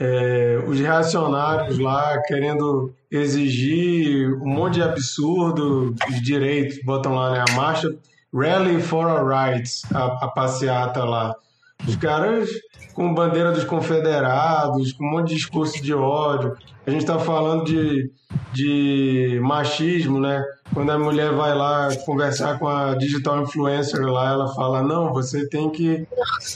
é, os reacionários lá querendo exigir um monte de absurdo, os direitos, botam lá, né? A marcha Rally for Our Rights, a, a passeata lá. Os caras com bandeira dos confederados, com um monte de discurso de ódio. A gente está falando de, de machismo, né? Quando a mulher vai lá conversar com a digital influencer lá, ela fala: não, você tem que,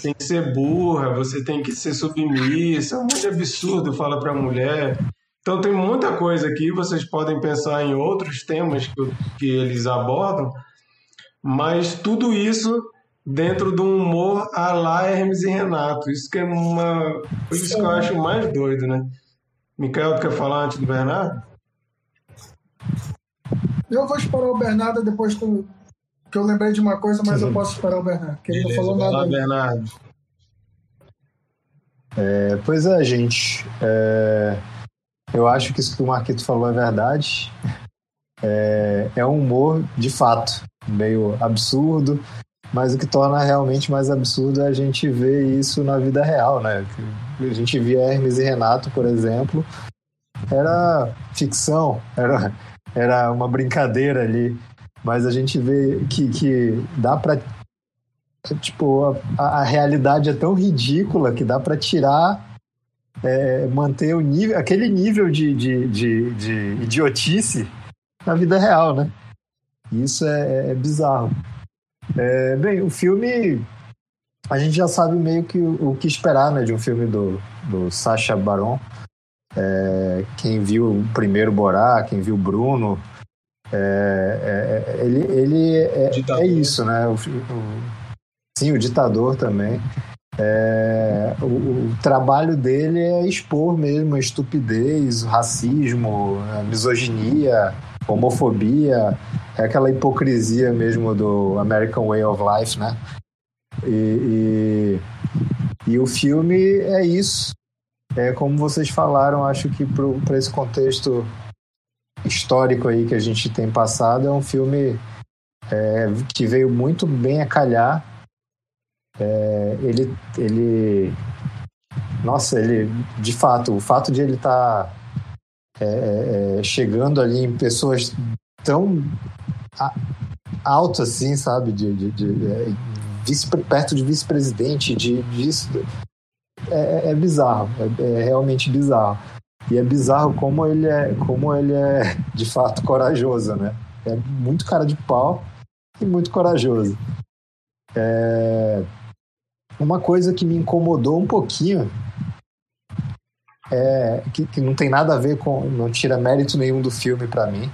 tem que ser burra, você tem que ser submissa. É um monte de absurdo fala para a mulher. Então tem muita coisa aqui, vocês podem pensar em outros temas que, que eles abordam, mas tudo isso dentro de um humor a lá Hermes e Renato. Isso que é uma. Isso que eu acho mais doido, né? Micael, tu quer falar antes do Bernardo? Eu vou esperar o Bernardo depois que eu, que eu lembrei de uma coisa, mas eu posso esperar o Bernardo, que ele não falou nada. Lá, Bernardo. É, pois é, gente. É, eu acho que isso que o Marquito falou é verdade. É, é um humor, de fato, meio absurdo, mas o que torna realmente mais absurdo é a gente ver isso na vida real, né? A gente via Hermes e Renato, por exemplo, era ficção, era, era uma brincadeira ali, mas a gente vê que, que dá para tipo a, a, realidade é tão ridícula que dá para tirar é, manter o nível aquele nível de, de, de, de idiotice na vida real, né? Isso é, é bizarro. É, bem, o filme. A gente já sabe meio que o, o que esperar né, de um filme do, do Sacha Baron. É, quem viu o primeiro Borá, quem viu Bruno, é, é, é ele, ele é, é, isso, né? O, o, sim, o ditador também. É, o, o, trabalho dele é expor mesmo a estupidez, o racismo, a misoginia, homofobia, é aquela hipocrisia mesmo do American Way of Life, né? E, e, e o filme é isso. É como vocês falaram, acho que para esse contexto histórico aí que a gente tem passado, é um filme é, que veio muito bem a calhar. É, ele, ele, nossa, ele, de fato, o fato de ele estar tá é, é, é, chegando ali em pessoas tão alto assim, sabe? De, de, de é, vice, perto de vice-presidente, de, disso. É, é, bizarro, é, é, realmente bizarro. E é bizarro como ele é, como ele é de fato corajoso, né? É muito cara de pau e muito corajoso. É... Uma coisa que me incomodou um pouquinho é, que, que, não tem nada a ver com. não tira mérito nenhum do filme para mim.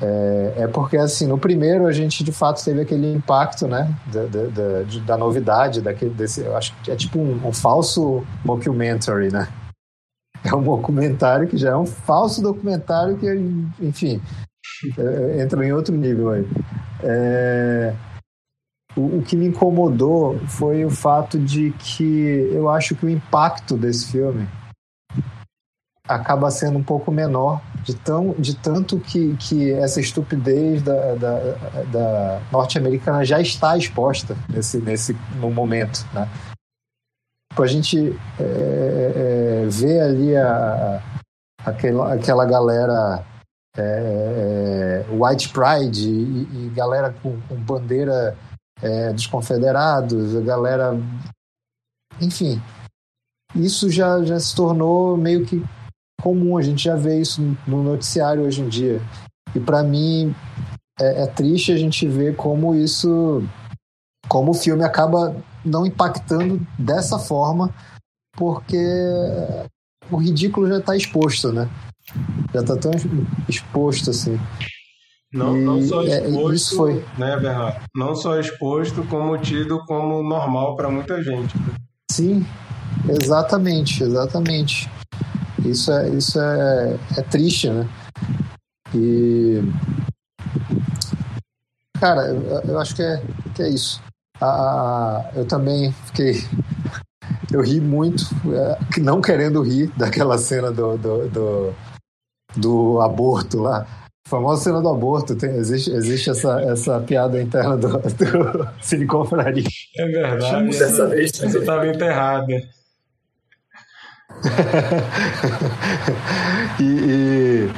É, é, porque, assim, no primeiro a gente de fato teve aquele impacto, né, da, da, da, da novidade, daquele, desse, eu acho que é tipo um, um, falso mockumentary, né? É um documentário que já é um falso documentário que, enfim, é, entra em outro nível aí. É, o, o que me incomodou foi o fato de que eu acho que o impacto desse filme acaba sendo um pouco menor de, tão, de tanto que, que essa estupidez da, da, da norte-americana já está exposta nesse, nesse no momento, né? Tipo, a gente é, é, é, vê ali a, aquela, aquela galera é, é white pride e, e galera com, com bandeira é, dos confederados, a galera enfim, isso já, já se tornou meio que comum, a gente já vê isso no noticiário hoje em dia. E para mim é, é, triste a gente ver como isso, como o filme acaba não impactando dessa forma, porque o ridículo já está exposto, né? Já está tão exposto assim. Não, não só exposto, é, isso foi. né, Bernardo? Não só exposto, como tido como normal para muita gente. Né? Sim, exatamente, exatamente. Isso é, isso é, é triste, né? E. Cara, eu, eu acho que é, que é isso. Ah, eu também fiquei. Eu ri muito, é, não querendo rir daquela cena do, do, do, do aborto lá. A famosa cena do aborto, tem, existe, existe essa, essa piada interna do, do Silicon Valley. É verdade. Dessa vez Você estava enterrada. e, e,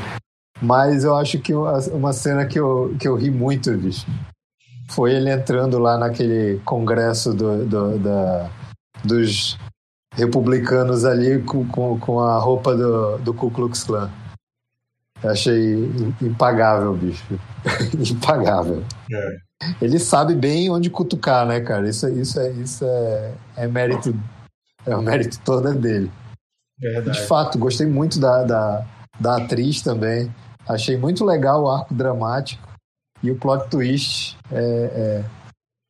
mas eu acho que uma, cena que eu, que eu ri muito, bicho, foi ele entrando lá naquele congresso do, do da, dos republicanos ali com, com, com, a roupa do, do Ku Klux Klan. Eu achei impagável, bicho. impagável. É. Ele sabe bem onde cutucar, né, cara? Isso, isso, é, isso é, é mérito. É o mérito todo é dele. Verdade. De fato, gostei muito da, da, da atriz também. Achei muito legal o arco dramático e o plot twist é,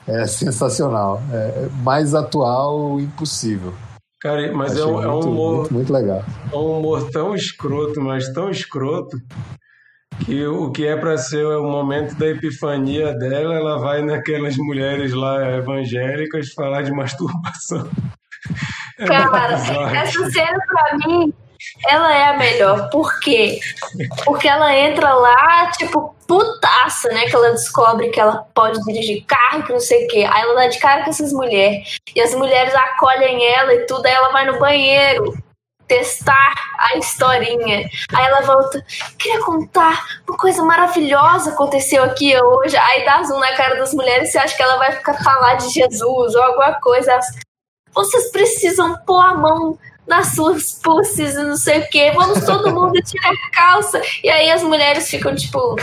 é, é sensacional. É mais atual impossível. Cara, mas é um, é um humor. Muito, muito legal. É um humor tão escroto, mas tão escroto, que o que é para ser o momento da epifania dela, ela vai naquelas mulheres lá evangélicas falar de masturbação. Cara, essa cena pra mim ela é a melhor. Por quê? Porque ela entra lá, tipo, putaça, né? Que ela descobre que ela pode dirigir carro, que não sei o quê. Aí ela dá de cara com essas mulheres. E as mulheres acolhem ela e tudo. Aí ela vai no banheiro testar a historinha. Aí ela volta, queria contar uma coisa maravilhosa aconteceu aqui hoje. Aí dá zoom na cara das mulheres, você acha que ela vai ficar falar de Jesus ou alguma coisa. Vocês precisam pôr a mão nas suas pussies e não sei o que, vamos todo mundo tirar a calça. E aí as mulheres ficam tipo,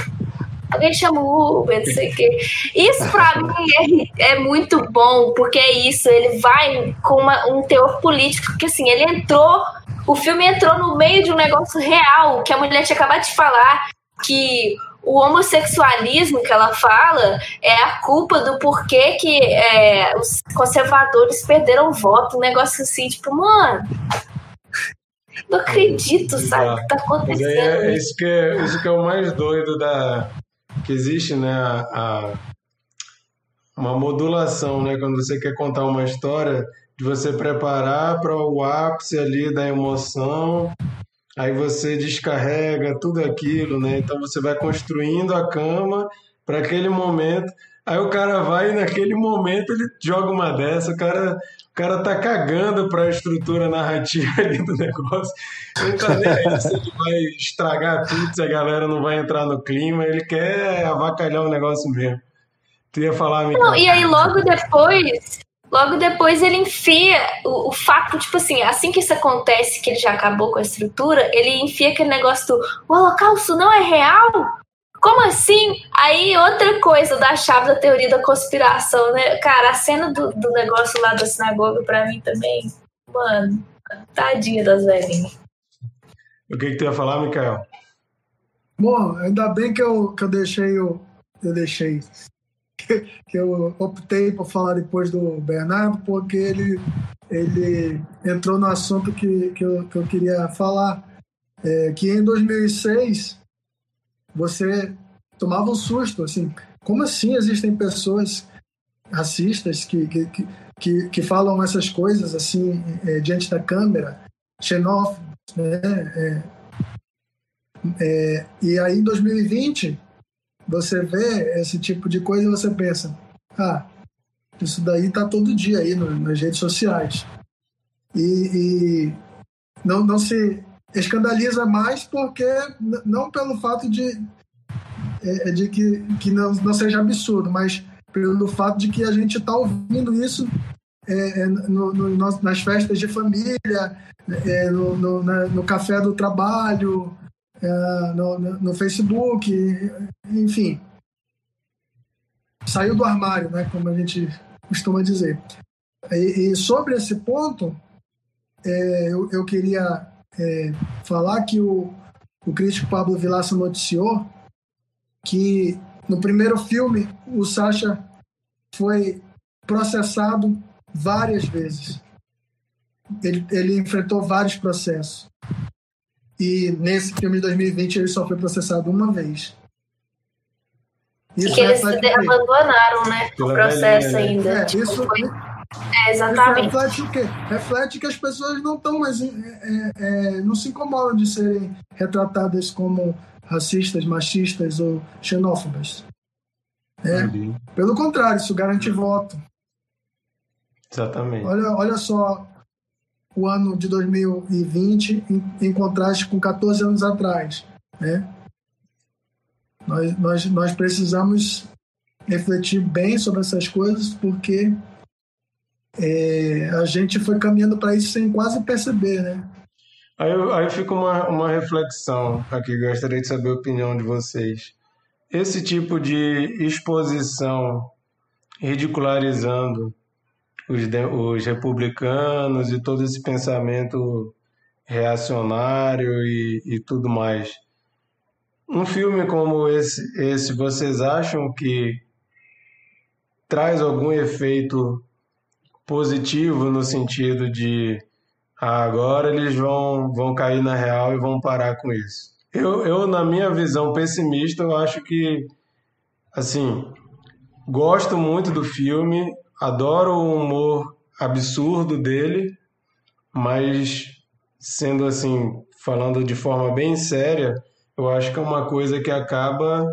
alguém chama o Uber, não sei o que. Isso pra mim é, é, muito bom, porque é isso, ele vai com uma, um teor político, que assim, ele entrou, o filme entrou no meio de um negócio real, que a mulher tinha acabado de falar, que o homossexualismo que ela fala é a culpa do porquê que é, os conservadores perderam voto. Um negócio assim, tipo, mano. Não acredito, sabe, o que tá acontecendo. É, é, isso, que é, isso que é o mais doido da. Que existe, né? A, a, uma modulação, né? Quando você quer contar uma história, de você preparar para o ápice ali da emoção aí você descarrega tudo aquilo, né? Então você vai construindo a cama para aquele momento. Aí o cara vai e naquele momento ele joga uma dessa, o cara, o cara tá cagando para a estrutura narrativa ali do negócio. Ele tá nem aí se ele vai estragar tudo, se a galera não vai entrar no clima, ele quer avacalhar o negócio mesmo. Tu ia falar, Não, e aí logo depois, Logo depois ele enfia o, o, fato, tipo assim, assim que isso acontece, que ele já acabou com a estrutura, ele enfia aquele negócio do o holocausto não é real? Como assim? Aí outra coisa da chave da teoria da conspiração, né? Cara, a cena do, do negócio lá da sinagoga pra mim também, mano, tadinha das velhinhas. O que, que tu ia falar, Mikael? Bom, ainda bem que eu, que eu deixei o. Eu deixei que, eu optei por falar depois do Bernardo, porque ele, ele entrou no assunto que, que, eu, que eu queria falar, é, que em 2006 você tomava um susto, assim, como assim existem pessoas racistas que, que, que, que falam essas coisas assim é, diante da câmera, xenófobos, né? É, é, e aí em 2020 você vê esse tipo de coisa e você pensa, ah, isso daí tá todo dia aí no, nas redes sociais. E, e, não, não se escandaliza mais porque não pelo fato de, é, é, de que, que não, não seja absurdo, mas pelo fato de que a gente está ouvindo isso é, é, no, no, nas festas de família, é, no, no, na, no café do trabalho, no, no, Facebook, enfim. Saiu do armário, né, como a gente costuma dizer. E, e sobre esse ponto, é, eu, eu, queria é, falar que o, o crítico Pablo Vilaça noticiou que no primeiro filme o Sacha foi processado várias vezes. Ele, ele enfrentou vários processos. E nesse filme de 2020 ele só foi processado uma vez. Isso que eles abandonaram, né? O processo né? ainda. É, tipo, isso, foi... é, exatamente. Isso reflete o quê? Reflete que as pessoas não estão mais. É, é, é, não se incomodam de serem retratadas como racistas, machistas ou xenófobas. É. Pelo contrário, isso garante voto. Exatamente. Olha, olha só o ano de 2020 em, em contraste com 14 anos atrás. Né? Nós, nós, nós precisamos refletir bem sobre essas coisas, porque é, a gente foi caminhando para isso sem quase perceber, né? Aí, aí fica uma, uma reflexão aqui, gostaria de saber a opinião de vocês. Esse tipo de exposição ridicularizando os, os republicanos e todo esse pensamento reacionário e, e tudo mais, um filme como esse, esse, vocês acham que traz algum efeito positivo no sentido de ah, agora eles vão, vão cair na real e vão parar com isso? Eu, eu, na minha visão pessimista, eu acho que, assim, gosto muito do filme, adoro o humor absurdo dele, mas, sendo assim, falando de forma bem séria, eu acho que é uma coisa que acaba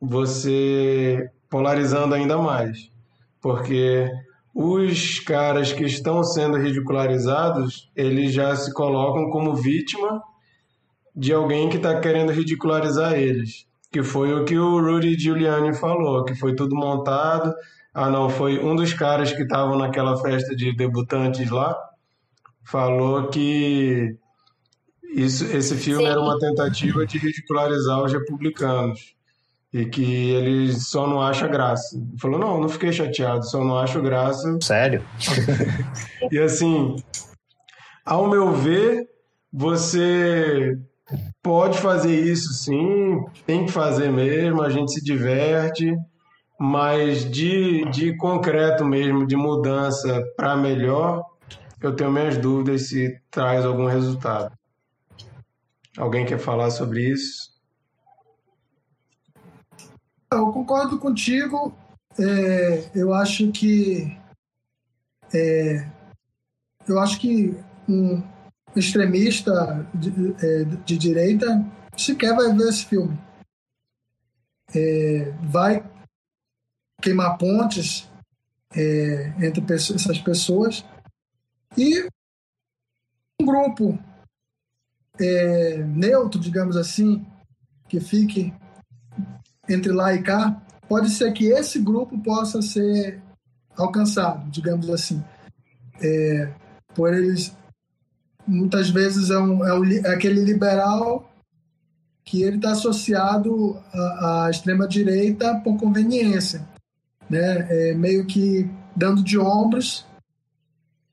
você polarizando ainda mais. Porque os caras que estão sendo ridicularizados, eles já se colocam como vítima de alguém que está querendo ridicularizar eles. Que foi o que o Rudy Giuliani falou, que foi tudo montado. Ah, não, foi um dos caras que estavam naquela festa de debutantes lá, falou que isso, esse filme Sim. era uma tentativa de ridicularizar os republicanos e que ele só não acha graça. Ele falou: não, não fiquei chateado, só não acho graça. Sério? e assim, ao meu ver, você pode fazer isso sim, tem que fazer mesmo, a gente se diverte, mas de, de concreto mesmo, de mudança para melhor, eu tenho minhas dúvidas se traz algum resultado. Alguém quer falar sobre isso? Eu concordo contigo. É, eu acho que é, eu acho que um extremista de, é, de direita sequer vai ver esse filme. É, vai queimar pontes é, entre essas pessoas e um grupo é, neutro, digamos assim, que fique entre lá e cá, pode ser que esse grupo possa ser alcançado, digamos assim. É, por eles, muitas vezes, é, um, é, um, é aquele liberal que ele está associado à, à extrema-direita por conveniência, né? É meio que dando de ombros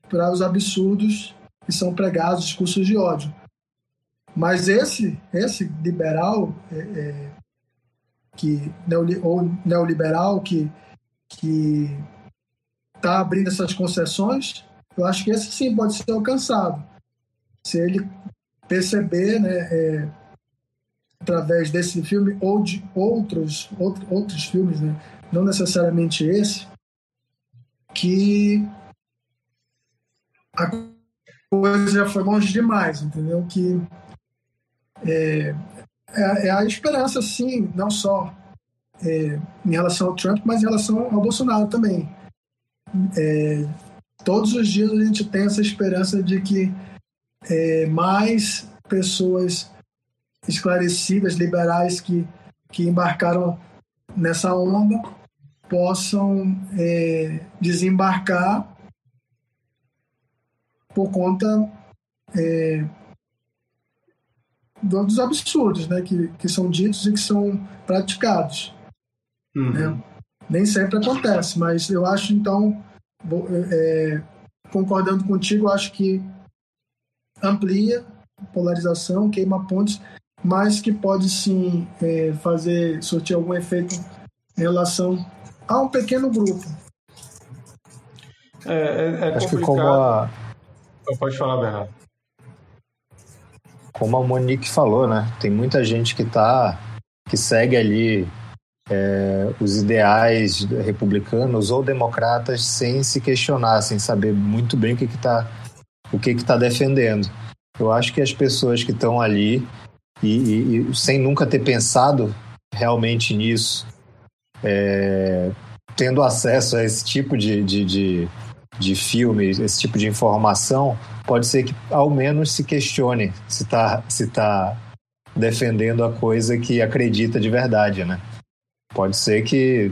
para os absurdos que são pregados, discursos de ódio. Mas esse, esse liberal, é, é, que, ou neoliberal que que está abrindo essas concessões, eu acho que esse sim pode ser alcançado. Se ele perceber, né, é, através desse filme ou de outros, outro, outros filmes, né, não necessariamente esse, que a coisa já foi longe demais, entendeu? Que é, é, é a esperança, sim, não só é, em relação ao Trump, mas em relação ao Bolsonaro também. É, todos os dias a gente tem essa esperança de que é, mais pessoas esclarecidas, liberais que, que embarcaram nessa onda possam é, desembarcar por conta é, dos absurdos né, que, que são ditos e que são praticados. Uhum. Né? Nem sempre acontece, mas eu acho, então, é, concordando contigo, acho que amplia a polarização, queima pontes mas que pode sim é, fazer surtir algum efeito em relação a um pequeno grupo. É, é, é Acho que como a, Pode falar, Bernardo. Como a Monique falou, né? Tem muita gente que tá que segue ali é, os ideais republicanos ou democratas sem se questionar, sem saber muito bem o que está o que está defendendo. Eu acho que as pessoas que estão ali e, e, e, sem nunca ter pensado realmente nisso, é, tendo acesso a esse tipo de, de, de, de filme, esse tipo de informação, pode ser que ao menos se questione se está se tá defendendo a coisa que acredita de verdade, né? Pode ser que,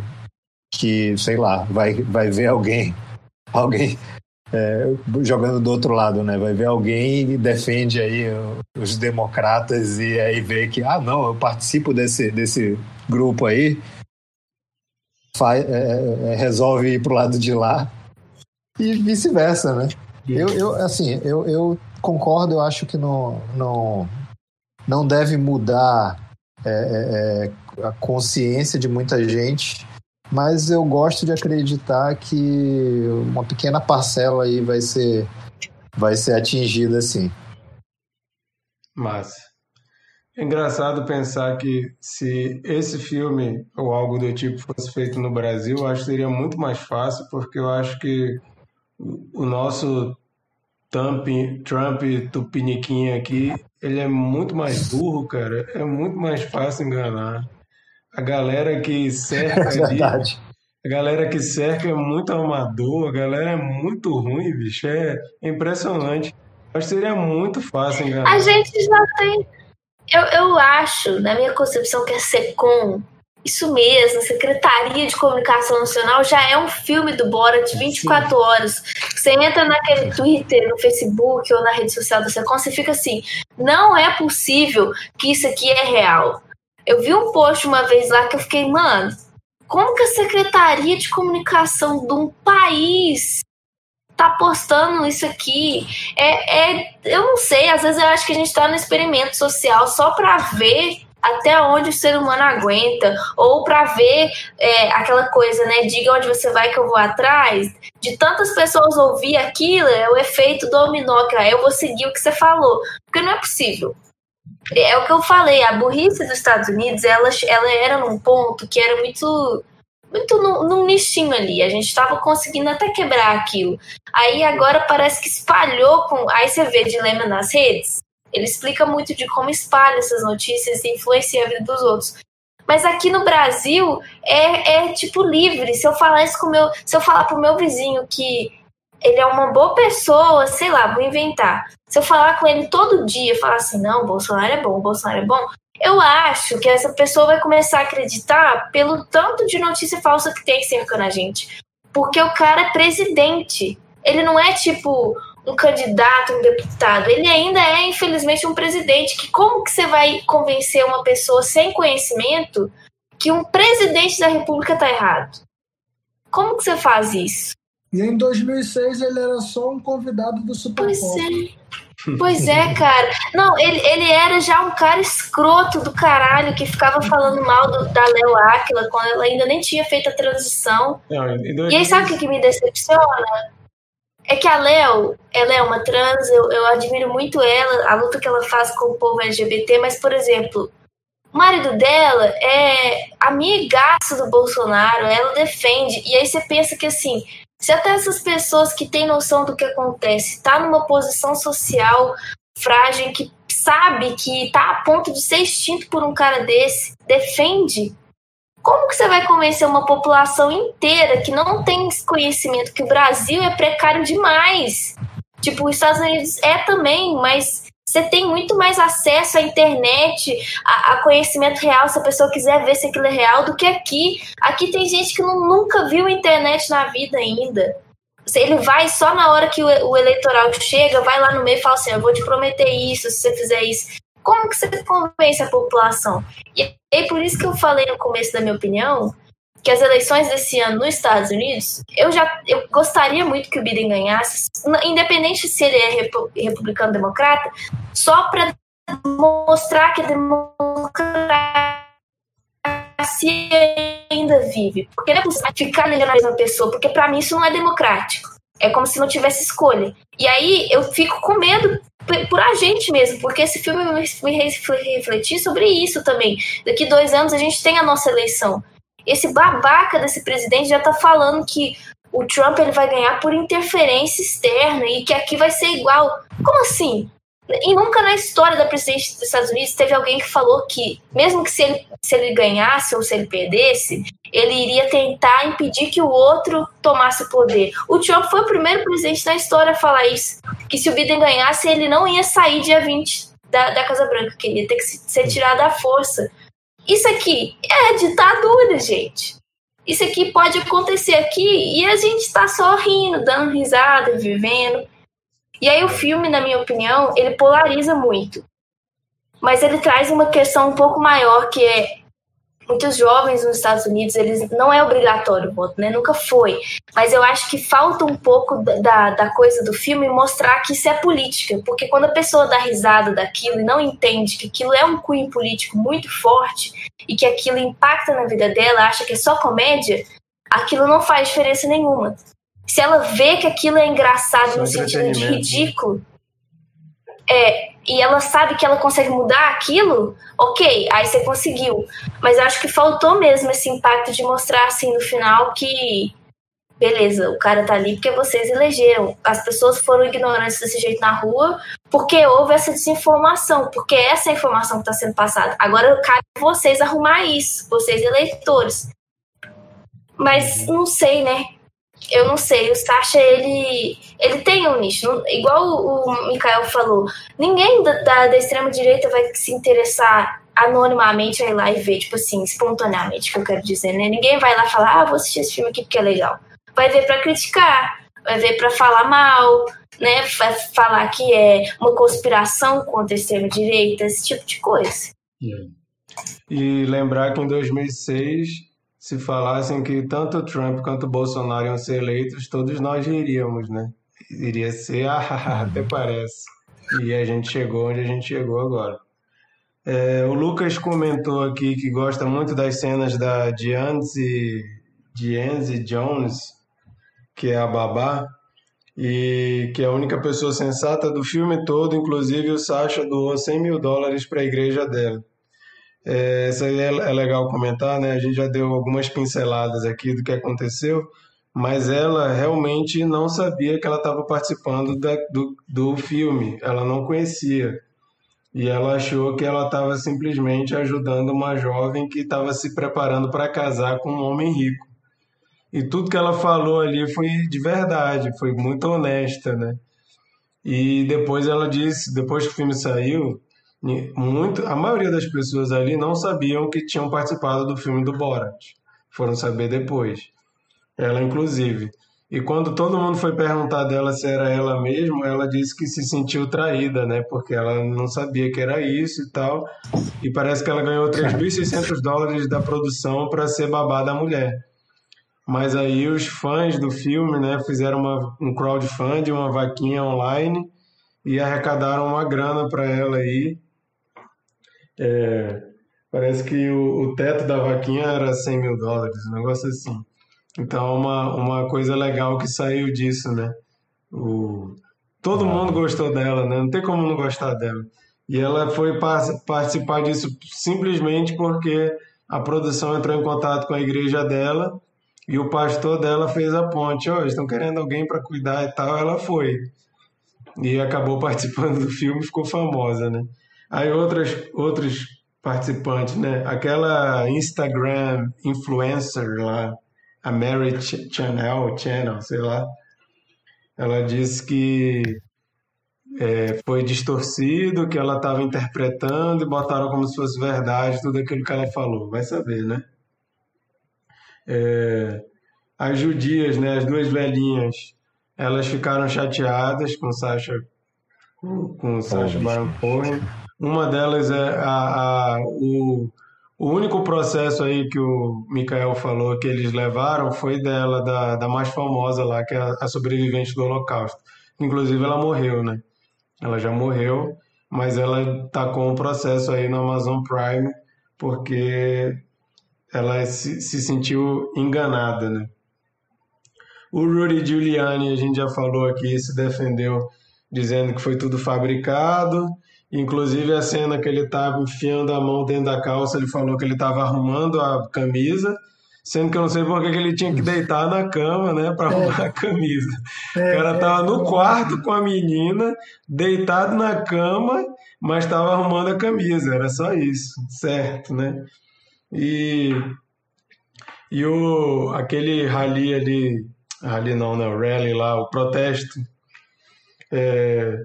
que sei lá, vai, vai ver alguém, alguém é, jogando do outro lado, né? Vai ver alguém e defende aí os democratas e aí vê que, ah, não, eu participo desse, desse grupo aí, faz, é, é, resolve ir pro lado de lá e vice-versa, né? Eu, eu, assim, eu, eu concordo, eu acho que não, não, não deve mudar é, é, é, a consciência de muita gente, mas eu gosto de acreditar que uma pequena parcela aí vai ser, vai ser atingida assim. Mas é engraçado pensar que se esse filme ou algo do tipo fosse feito no Brasil, eu acho que seria muito mais fácil, porque eu acho que o nosso Trump, Trump tupiniquim aqui, ele é muito mais burro, cara. É muito mais fácil enganar. A galera que cerca é verdade. a galera que cerca é muito amador, a galera é muito ruim, bicho. É impressionante. Acho que seria muito fácil enganar. A gente já tem. Eu, eu acho, na minha concepção, que a SECOM isso mesmo, Secretaria de Comunicação Nacional já é um filme do Borat 24 Sim. horas. Você entra naquele Twitter, no Facebook ou na rede social da Secom, você fica assim: não é possível que isso aqui é real. Eu vi um post uma vez lá que eu fiquei, mano, como que a Secretaria de Comunicação de um país tá postando isso aqui? É, é, eu não sei, às vezes eu acho que a gente tá no experimento social só para ver até onde o ser humano aguenta, ou para ver é, aquela coisa, né? Diga onde você vai que eu vou atrás. De tantas pessoas ouvir aquilo, é o efeito dominó, que eu vou seguir o que você falou. Porque não é possível. É o que eu falei, a burrice dos Estados Unidos, ela, ela era num ponto que era muito muito num, nichinho ali. A gente estava conseguindo até quebrar aquilo. Aí agora parece que espalhou com. Aí você vê dilema nas redes. Ele explica muito de como espalha essas notícias e influencia a vida dos outros. Mas aqui no Brasil é, é tipo livre. Se eu falar isso com meu, se eu falar pro meu vizinho que ele é uma boa pessoa, sei lá, vou inventar. Se eu falar com ele todo dia, falar assim, não, Bolsonaro é bom, Bolsonaro é bom, eu acho que essa pessoa vai começar a acreditar pelo tanto de notícia falsa que tem cercando a gente. Porque o cara é presidente. Ele não é tipo um candidato, um deputado. Ele ainda é, infelizmente, um presidente. Que como que você vai convencer uma pessoa sem conhecimento que um presidente da República está errado? Como que você faz isso? E em 2006 ele era só um convidado do Super Pois é. Pois é, cara. Não, ele, ele era já um cara escroto do caralho que ficava falando mal do, da Léo Áquila quando ela ainda nem tinha feito a transição. Não, e aí, sabe o que, que me decepciona? É que a Léo, ela é uma trans, eu, eu admiro muito ela, a luta que ela faz com o povo LGBT, mas, por exemplo, o marido dela é amigaço do Bolsonaro, ela defende, e aí você pensa que assim, se até essas pessoas que têm noção do que acontece, tá numa posição social frágil, que sabe que tá a ponto de ser extinto por um cara desse, defende, como que você vai convencer uma população inteira que não tem conhecimento que o Brasil é precário demais? Tipo, os Estados Unidos é também, mas você tem muito mais acesso à internet, a, a, conhecimento real, se a pessoa quiser ver se aquilo é real, do que aqui. Aqui tem gente que não, nunca viu internet na vida ainda. Ele vai só na hora que o, o eleitoral chega, vai lá no meio e fala assim: Eu vou te prometer isso se você fizer isso. Como que você convence a população? E é por isso que eu falei no começo da minha opinião que as eleições desse ano nos Estados Unidos, eu já eu gostaria muito que o Biden ganhasse, independente se ele é republicano democrata, só para mostrar que a democracia ainda vive. Porque não é possível ficar elegendo a mesma pessoa, porque para mim isso não é democrático. É como se não tivesse escolha. E aí eu fico com medo por a gente mesmo, porque esse filme me refletir sobre isso também. Daqui dois anos a gente tem a nossa eleição. Esse babaca desse presidente já tá falando que o Trump ele vai ganhar por interferência externa e que aqui vai ser igual. Como assim? E nunca na história da presidência dos Estados Unidos teve alguém que falou que, mesmo que se ele, se ele ganhasse ou se ele perdesse, ele iria tentar impedir que o outro tomasse poder. O Trump foi o primeiro presidente na história a falar isso. Que se o Biden ganhasse, ele não ia sair dia 20 da, da Casa Branca, que ele ia ter que ser tirado à força. Isso aqui é ditadura, gente. Isso aqui pode acontecer aqui e a gente está só rindo, dando risada, vivendo. E aí o filme, na minha opinião, ele polariza muito. Mas ele traz uma questão um pouco maior, que é muitos jovens nos Estados Unidos, eles não é obrigatório o voto, né? Nunca foi. Mas eu acho que falta um pouco da, da coisa do filme mostrar que isso é política. Porque quando a pessoa dá risada daquilo e não entende que aquilo é um cunho político muito forte e que aquilo impacta na vida dela, acha que é só comédia, aquilo não faz diferença nenhuma. Se ela vê que aquilo é engraçado no sentido de ridículo, é, e ela sabe que ela consegue mudar aquilo, ok, aí você conseguiu. Mas eu acho que faltou mesmo esse impacto de mostrar assim no final que beleza, o cara tá ali porque vocês elegeram. As pessoas foram ignorantes desse jeito na rua porque houve essa desinformação, porque essa é a informação que está sendo passada. Agora cabe vocês arrumar isso, vocês eleitores. Mas não sei, né? Eu não sei, o Sasha, ele, ele tem um nicho. Igual o, Mikael falou, ninguém da, da, da extrema-direita vai se interessar anonimamente a ir lá e ver, tipo assim, espontaneamente, que eu quero dizer, né? Ninguém vai lá falar, ah, vou assistir esse filme aqui porque é legal. Vai ver para criticar, vai ver para falar mal, né? Vai falar que é uma conspiração contra a extrema-direita, esse tipo de coisa. E lembrar que em 2006 se falassem que tanto Trump quanto Bolsonaro iam ser eleitos, todos nós iríamos, né? Iria ser, ah, até parece. E a gente chegou onde a gente chegou agora. É, o Lucas comentou aqui que gosta muito das cenas da Dianzi, Dianzi Jones, que é a babá, e que é a única pessoa sensata do filme todo, inclusive o Sasha doou 100 mil dólares para a igreja dela. É, isso aí é, é legal comentar, né? A gente já deu algumas pinceladas aqui do que aconteceu, mas ela realmente não sabia que ela estava participando da, do, do filme, ela não conhecia. E ela achou que ela estava simplesmente ajudando uma jovem que estava se preparando para casar com um homem rico. E tudo que ela falou ali foi de verdade, foi muito honesta, né? E depois ela disse, depois que o filme saiu, muito, a maioria das pessoas ali não sabiam que tinham participado do filme do Borat. Foram saber depois. Ela, inclusive. E quando todo mundo foi perguntar dela se era ela mesma, ela disse que se sentiu traída, né? Porque ela não sabia que era isso e tal. E parece que ela ganhou 3.600 dólares da produção para ser babá da mulher. Mas aí os fãs do filme, né, fizeram uma, um crowdfunding, uma vaquinha online e arrecadaram uma grana para ela aí é, parece que o, o, teto da vaquinha era 100 mil dólares, um negócio assim. Então, uma, uma coisa legal que saiu disso, né? O, todo mundo gostou dela, né? Não tem como não gostar dela. E ela foi participar disso simplesmente porque a produção entrou em contato com a igreja dela e o pastor dela fez a ponte. Ó, oh, estão querendo alguém para cuidar e tal. Ela foi. E acabou participando do filme e ficou famosa, né? Aí outras, outros participantes, né? Aquela Instagram influencer lá, a Mary Channel, Channel, sei lá, ela disse que é, foi distorcido, que ela estava interpretando e botaram como se fosse verdade tudo aquilo que ela falou. Vai saber, né? É, as judias, né? As duas velhinhas, elas ficaram chateadas com Sasha, com, com Sasha Baron Cohen uma delas é a, a, o, o único processo aí que o Mikael falou que eles levaram foi dela, da, da mais famosa lá, que é a, a sobrevivente do Holocausto. Inclusive ela morreu, né? Ela já morreu mas ela tacou um processo aí no Amazon Prime porque ela se, se sentiu enganada, né? O Rudy Giuliani, a gente já falou aqui, se defendeu dizendo que foi tudo fabricado. Inclusive a cena que ele estava enfiando a mão dentro da calça, ele falou que ele estava arrumando a camisa, sendo que eu não sei por que ele tinha que deitar na cama, né, para arrumar a camisa. É, o cara tava no quarto com a menina, deitado na cama, mas estava arrumando a camisa, era só isso, certo, né? E e o aquele rally ali, rally não, né, o rally lá, o protesto é,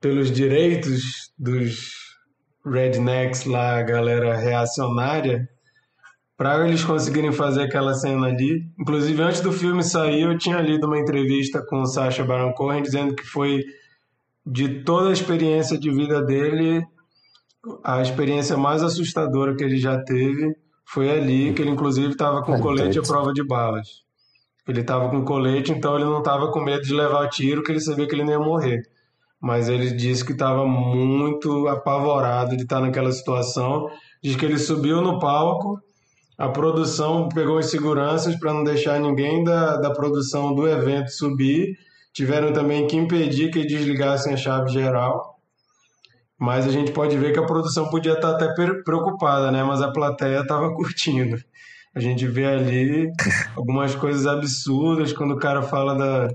pelos direitos dos rednecks lá, a galera reacionária, para eles conseguirem fazer aquela cena ali. Inclusive, antes do filme sair, eu tinha lido uma entrevista com o Sacha Baron Cohen dizendo que foi de toda a experiência de vida dele, a experiência mais assustadora que ele já teve foi ali, que ele inclusive estava com colete à prova de balas. Ele estava com colete, então ele não estava com medo de levar tiro, que ele sabia que ele não ia morrer. Mas ele disse que estava muito apavorado de estar naquela situação. Diz que ele subiu no palco, a produção pegou as seguranças para não deixar ninguém da, da produção do evento subir. Tiveram também que impedir que desligassem a chave geral. Mas a gente pode ver que a produção podia estar até preocupada, né? Mas a plateia estava curtindo. A gente vê ali algumas coisas absurdas quando o cara fala da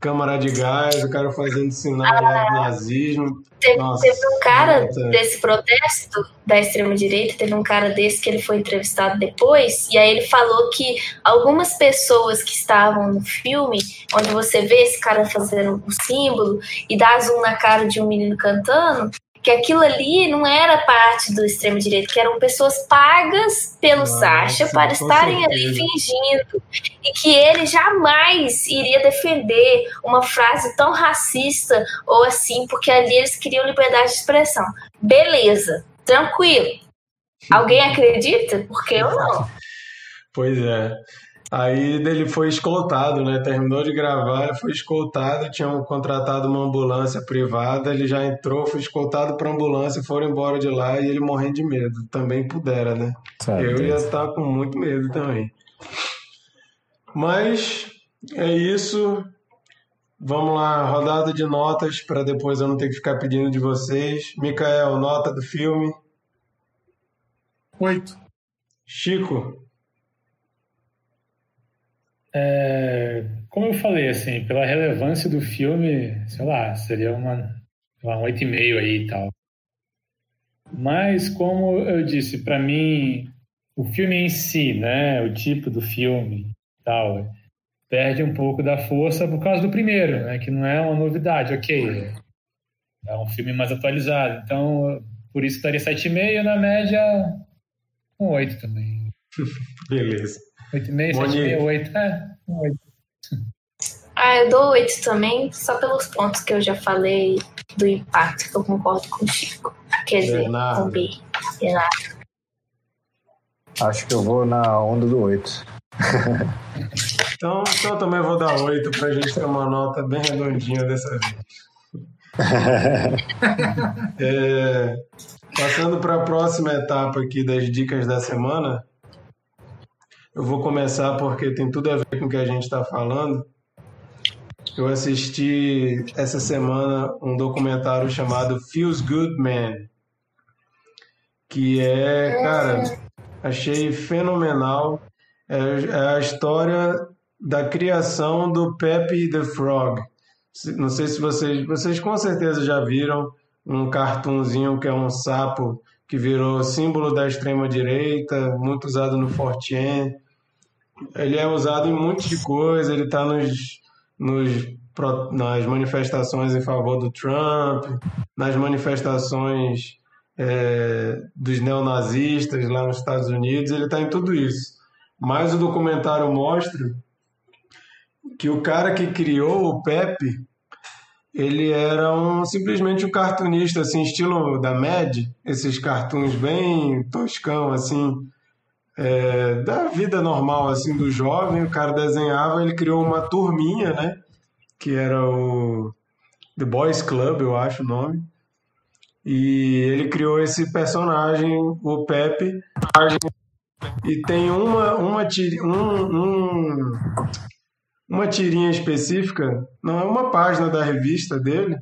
câmara de gás, o cara fazendo sinal ah, de nazismo. Teve, Nossa, teve um cara desse protesto da extrema-direita, teve um cara desse que ele foi entrevistado depois, e aí ele falou que algumas pessoas que estavam no filme, onde você vê esse cara fazendo o símbolo e dá zoom na cara de um menino cantando, que aquilo ali não era parte do extremo direito, que eram pessoas pagas pelo Nossa, Sacha para estarem ali fingindo e que ele jamais iria defender uma frase tão racista ou assim, porque ali eles queriam liberdade de expressão. Beleza, tranquilo. Alguém acredita? Porque eu não. Pois é. Aí ele foi escoltado, né? Terminou de gravar, ele foi escoltado, tinham contratado uma ambulância privada, ele já entrou, foi escoltado para ambulância, foram embora de lá e ele morrendo de medo. Também pudera, né? Certo. Eu ia estar com muito medo também. Mas é isso. Vamos lá, rodada de notas para depois eu não ter que ficar pedindo de vocês. Micael, nota do filme? Oito. Chico? É, como eu falei, assim, pela relevância do filme, sei lá, seria uma, uma 8,5 aí e tal. Mas, como eu disse, para mim, o filme em si, né, o tipo do filme tal, perde um pouco da força por causa do primeiro, né, que não é uma novidade, ok. É um filme mais atualizado. Então, por isso estaria 7,5 na média, um 8 também. Beleza. 8,5, 7,5, 8. É, 8. Ah, eu dou 8 também, só pelos pontos que eu já falei do impacto, que eu concordo com o Chico. Quer dizer, Bernardo. com B. Renato. Acho que eu vou na onda do 8. então, então eu também vou dar 8 pra gente ter uma nota bem redondinha dessa vez. é, passando para a próxima etapa aqui das dicas da semana, eu vou começar porque tem tudo a ver com o que a gente está falando. Eu assisti essa semana um documentário chamado Feels Good Man, que é, cara, achei fenomenal. É, é a história da criação do Pepe the Frog. Não sei se vocês, vocês com certeza já viram um cartunzinho que é um sapo que virou símbolo da extrema direita, muito usado no Fortran. Ele é usado em monte de coisa, ele está nos, nos, nas manifestações em favor do Trump, nas manifestações é, dos neonazistas lá nos Estados Unidos, ele está em tudo isso. Mas o documentário mostra que o cara que criou o Pepe, ele era um simplesmente um cartunista assim estilo da Mad, esses cartoons bem toscão assim, é, da vida normal assim do jovem, o cara desenhava, ele criou uma turminha, né, que era o The Boys Club, eu acho o nome. E ele criou esse personagem, o Pepe, e tem uma, uma, um, um, uma tirinha específica, não é uma página da revista dele,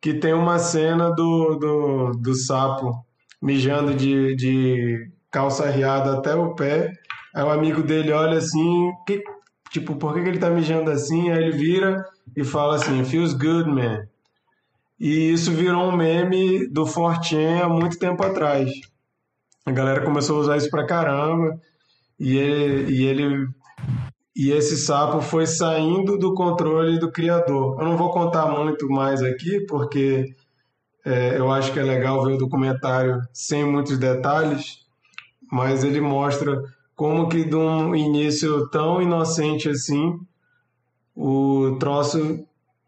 que tem uma cena do, do, do sapo mijando de, de calça riada até o pé. Aí o amigo dele olha assim, que, tipo, por que, que ele tá mijando assim? Aí ele vira e fala assim, feels good, man. E isso virou um meme do Fortin há muito tempo atrás. A galera começou a usar isso pra caramba. E ele, e ele e esse sapo foi saindo do controle do criador. Eu não vou contar muito mais aqui, porque é, eu acho que é legal ver o documentário sem muitos detalhes, mas ele mostra como que de um início tão inocente assim, o troço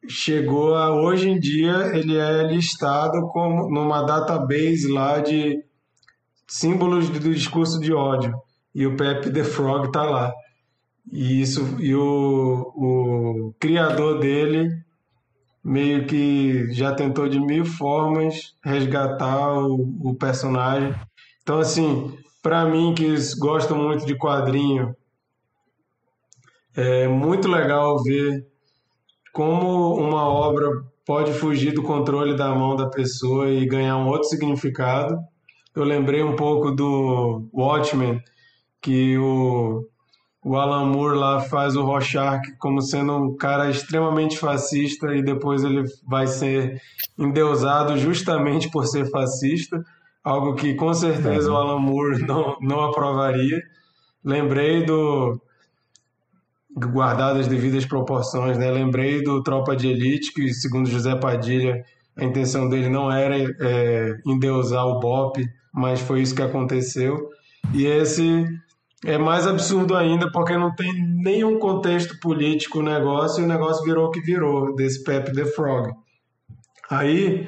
chegou a hoje em dia ele é listado como numa database lá de símbolos do discurso de ódio e o Pepe the Frog tá lá. E isso e o, o criador dele meio que já tentou de mil formas resgatar o, o personagem. Então assim, para mim que gosto muito de quadrinho, é muito legal ver como uma obra pode fugir do controle da mão da pessoa e ganhar um outro significado. Eu lembrei um pouco do Watchmen, que o o Alan Moore lá faz o Rorschach como sendo um cara extremamente fascista e depois ele vai ser endeusado justamente por ser fascista, algo que com certeza o Alan Moore não, não aprovaria. Lembrei do guardado as devidas proporções, né? Lembrei do Tropa de Elite, que segundo José Padilha, a intenção dele não era é, endeusar o Bop, mas foi isso que aconteceu. E esse é mais absurdo ainda porque não tem nenhum contexto político o negócio e o negócio virou o que virou, desse Pepe the Frog. Aí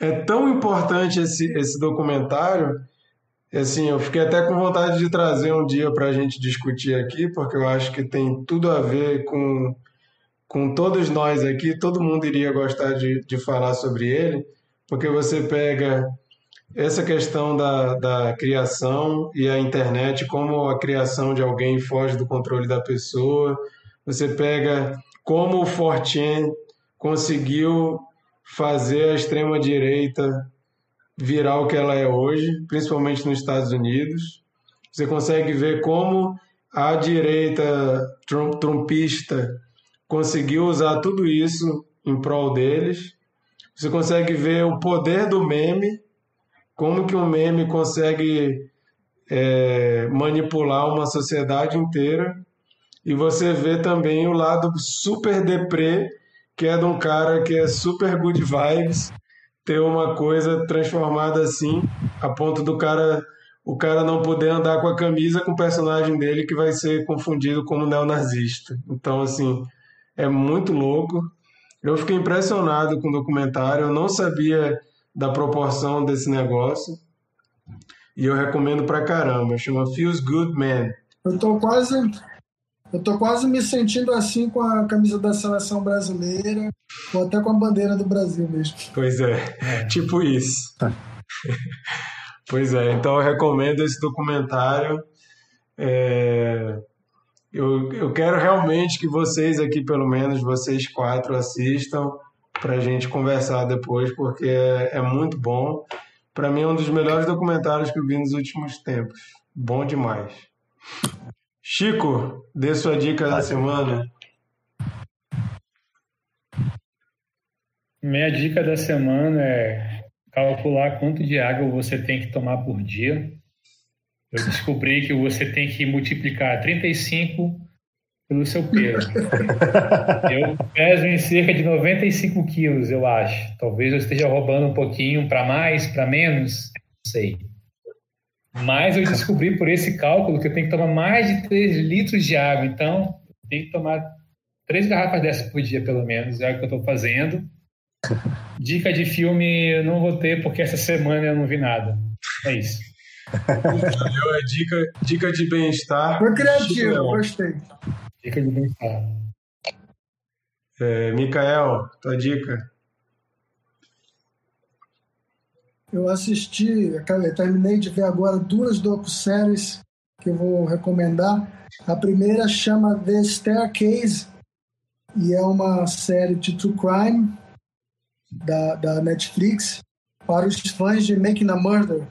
é tão importante esse, esse documentário, assim, eu fiquei até com vontade de trazer um dia para a gente discutir aqui, porque eu acho que tem tudo a ver com, com todos nós aqui, todo mundo iria gostar de, de falar sobre ele, porque você pega essa questão da, da criação e a internet, como a criação de alguém foge do controle da pessoa. Você pega como o Fortin conseguiu fazer a extrema-direita virar o que ela é hoje, principalmente nos Estados Unidos. Você consegue ver como a direita trumpista conseguiu usar tudo isso em prol deles. Você consegue ver o poder do meme como que um meme consegue é, manipular uma sociedade inteira e você vê também o lado super deprê, que é de um cara que é super good vibes, ter uma coisa transformada assim, a ponto do cara o cara não poder andar com a camisa com o personagem dele que vai ser confundido como neonazista. Então, assim, é muito louco. Eu fiquei impressionado com o documentário, eu não sabia da proporção desse negócio. E eu recomendo pra caramba. Chama Feels Good Man. Eu tô quase. Eu tô quase me sentindo assim com a camisa da seleção brasileira, ou até com a bandeira do Brasil mesmo. Pois é, é. tipo isso. pois é, então eu recomendo esse documentário. É... Eu, eu quero realmente que vocês aqui, pelo menos vocês quatro, assistam para a gente conversar depois, porque é, é muito bom. Para mim, é um dos melhores documentários que eu vi nos últimos tempos. Bom demais. Chico, dê sua dica da semana. Minha dica da semana é calcular quanto de água você tem que tomar por dia. Eu descobri que você tem que multiplicar 35 pelo seu peso. eu peso em cerca de 95 quilos, eu acho. Talvez eu esteja roubando um pouquinho para mais, para menos, não sei. Mas eu descobri por esse cálculo que eu tenho que tomar mais de 3 litros de água. Então, eu tenho que tomar três garrafas dessas por dia, pelo menos. É o que eu estou fazendo. Dica de filme eu não vou ter, porque essa semana eu não vi nada. É isso. Valeu, é dica, dica de bem-estar. Foi criativo, gostei. Dica de bem-estar. É, Mikael, tua dica. eu assisti, eu terminei de ver agora duas docu-séries que eu vou recomendar. A primeira chama The Staircase e é uma série de true crime da, da Netflix para os fãs de Making a Murder.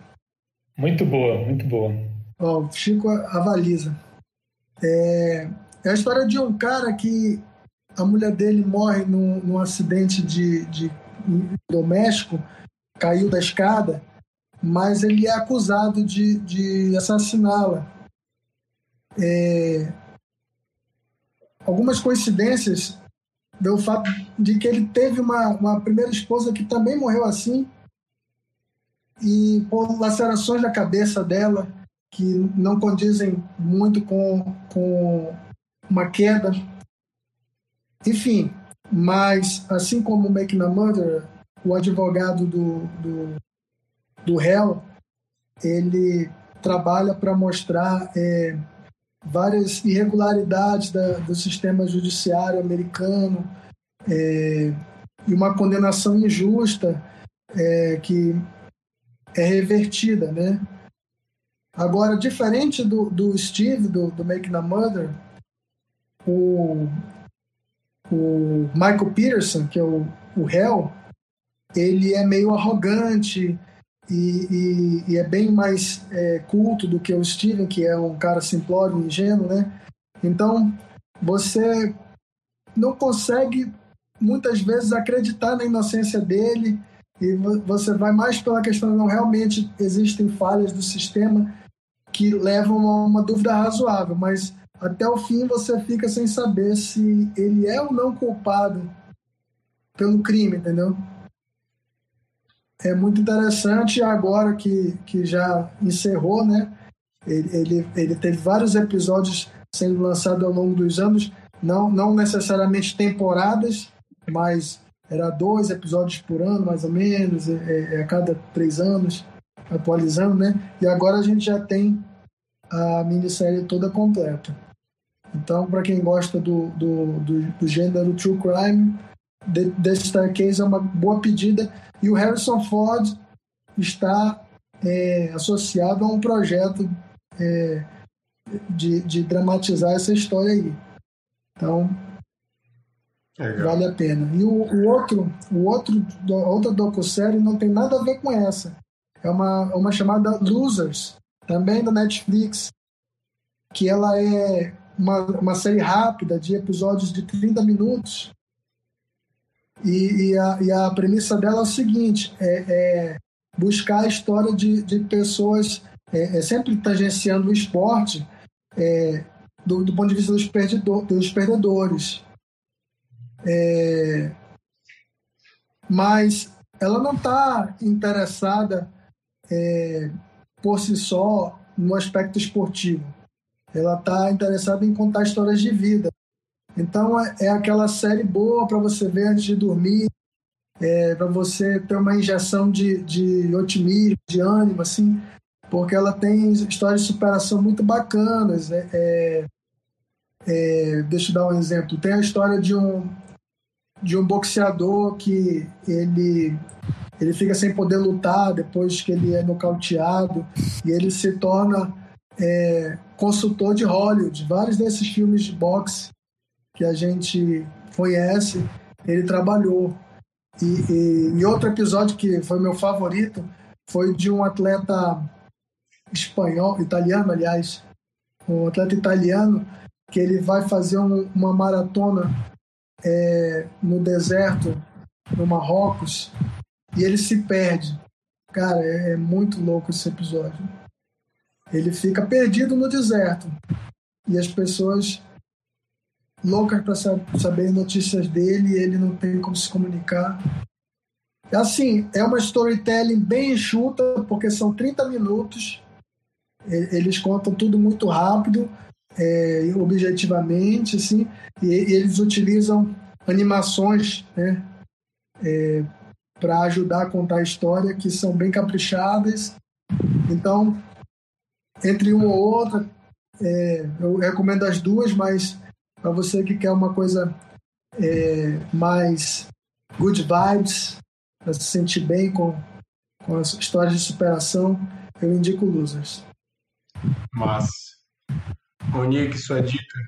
Muito boa, muito boa. Ó, o Chico avaliza. É, é a história de um cara que a mulher dele morre num, num acidente de, de doméstico, caiu da escada, mas ele é acusado de, de assassiná-la. É, algumas coincidências do fato de que ele teve uma, uma primeira esposa que também morreu assim e por lacerações na cabeça dela que não condizem muito com, com uma queda. Enfim, mas assim como Making a Murder, o advogado do, do, do réu, ele trabalha para mostrar é, várias irregularidades da, do sistema judiciário americano é, e uma condenação injusta é, que é revertida, né? Agora, diferente do, do Steve, do, do Making a Mother, o, o Michael Peterson, que é o, o réu, ele é meio arrogante e, e, e é bem mais é, culto do que o Steven, que é um cara simplório, ingênuo, né? Então, você não consegue muitas vezes acreditar na inocência dele e você vai mais pela questão de não realmente existem falhas do sistema que levam a uma dúvida razoável, mas até o fim você fica sem saber se ele é ou não culpado pelo crime, entendeu? É muito interessante agora que, que já encerrou, né? Ele, ele, ele teve vários episódios sendo lançados ao longo dos anos, não, não necessariamente temporadas, mas era dois episódios por ano, mais ou menos, é, é, é a cada três anos, atualizando, né? E agora a gente já tem a minissérie toda completa. Então, para quem gosta do, do, do, do, gênero True Crime, The, The Staircase é uma boa pedida. E o Harrison Ford está é, associado a um projeto é, de, de dramatizar essa história aí. Então, Legal. vale a pena. E o, o outro, o outro, a outra docu-série não tem nada a ver com essa. É uma, uma chamada Losers, também da Netflix, que ela é uma, uma série rápida de episódios de 30 minutos. E, e, a, e a premissa dela é o seguinte: é, é buscar a história de, de pessoas, é, é sempre tangenciando o esporte é, do, do, ponto de vista dos, dos perdedores. É, mas ela não está interessada é, por si só no aspecto esportivo. Ela está interessada em contar histórias de vida. Então é, é aquela série boa para você ver antes de dormir, é, para você ter uma injeção de, de otimismo, de ânimo, assim, porque ela tem histórias de superação muito bacanas. É, é, é deixa eu dar um exemplo. Tem a história de um de um boxeador que ele ele fica sem poder lutar depois que ele é nocauteado e ele se torna é, consultor de Hollywood. Vários desses filmes de boxe que a gente conhece, ele trabalhou. E, e, e outro episódio que foi meu favorito foi de um atleta espanhol, italiano, aliás, um atleta italiano que ele vai fazer um, uma maratona é, no deserto, no Marrocos, e ele se perde. Cara, é, é muito louco esse episódio. Ele fica perdido no deserto e as pessoas loucas para saber notícias dele ele não tem como se comunicar. Assim, é uma storytelling bem enxuta, porque são 30 minutos. Eles contam tudo muito rápido, é, objetivamente, assim, e, e, eles utilizam animações né, é, para ajudar a contar a história, que são bem caprichadas. Então, entre uma ou outra, é, eu recomendo as duas, mas para você que quer uma coisa é, mais good vibes, para se sentir bem com, com as histórias de superação, eu indico Losers. Massa. Monique, sua dica?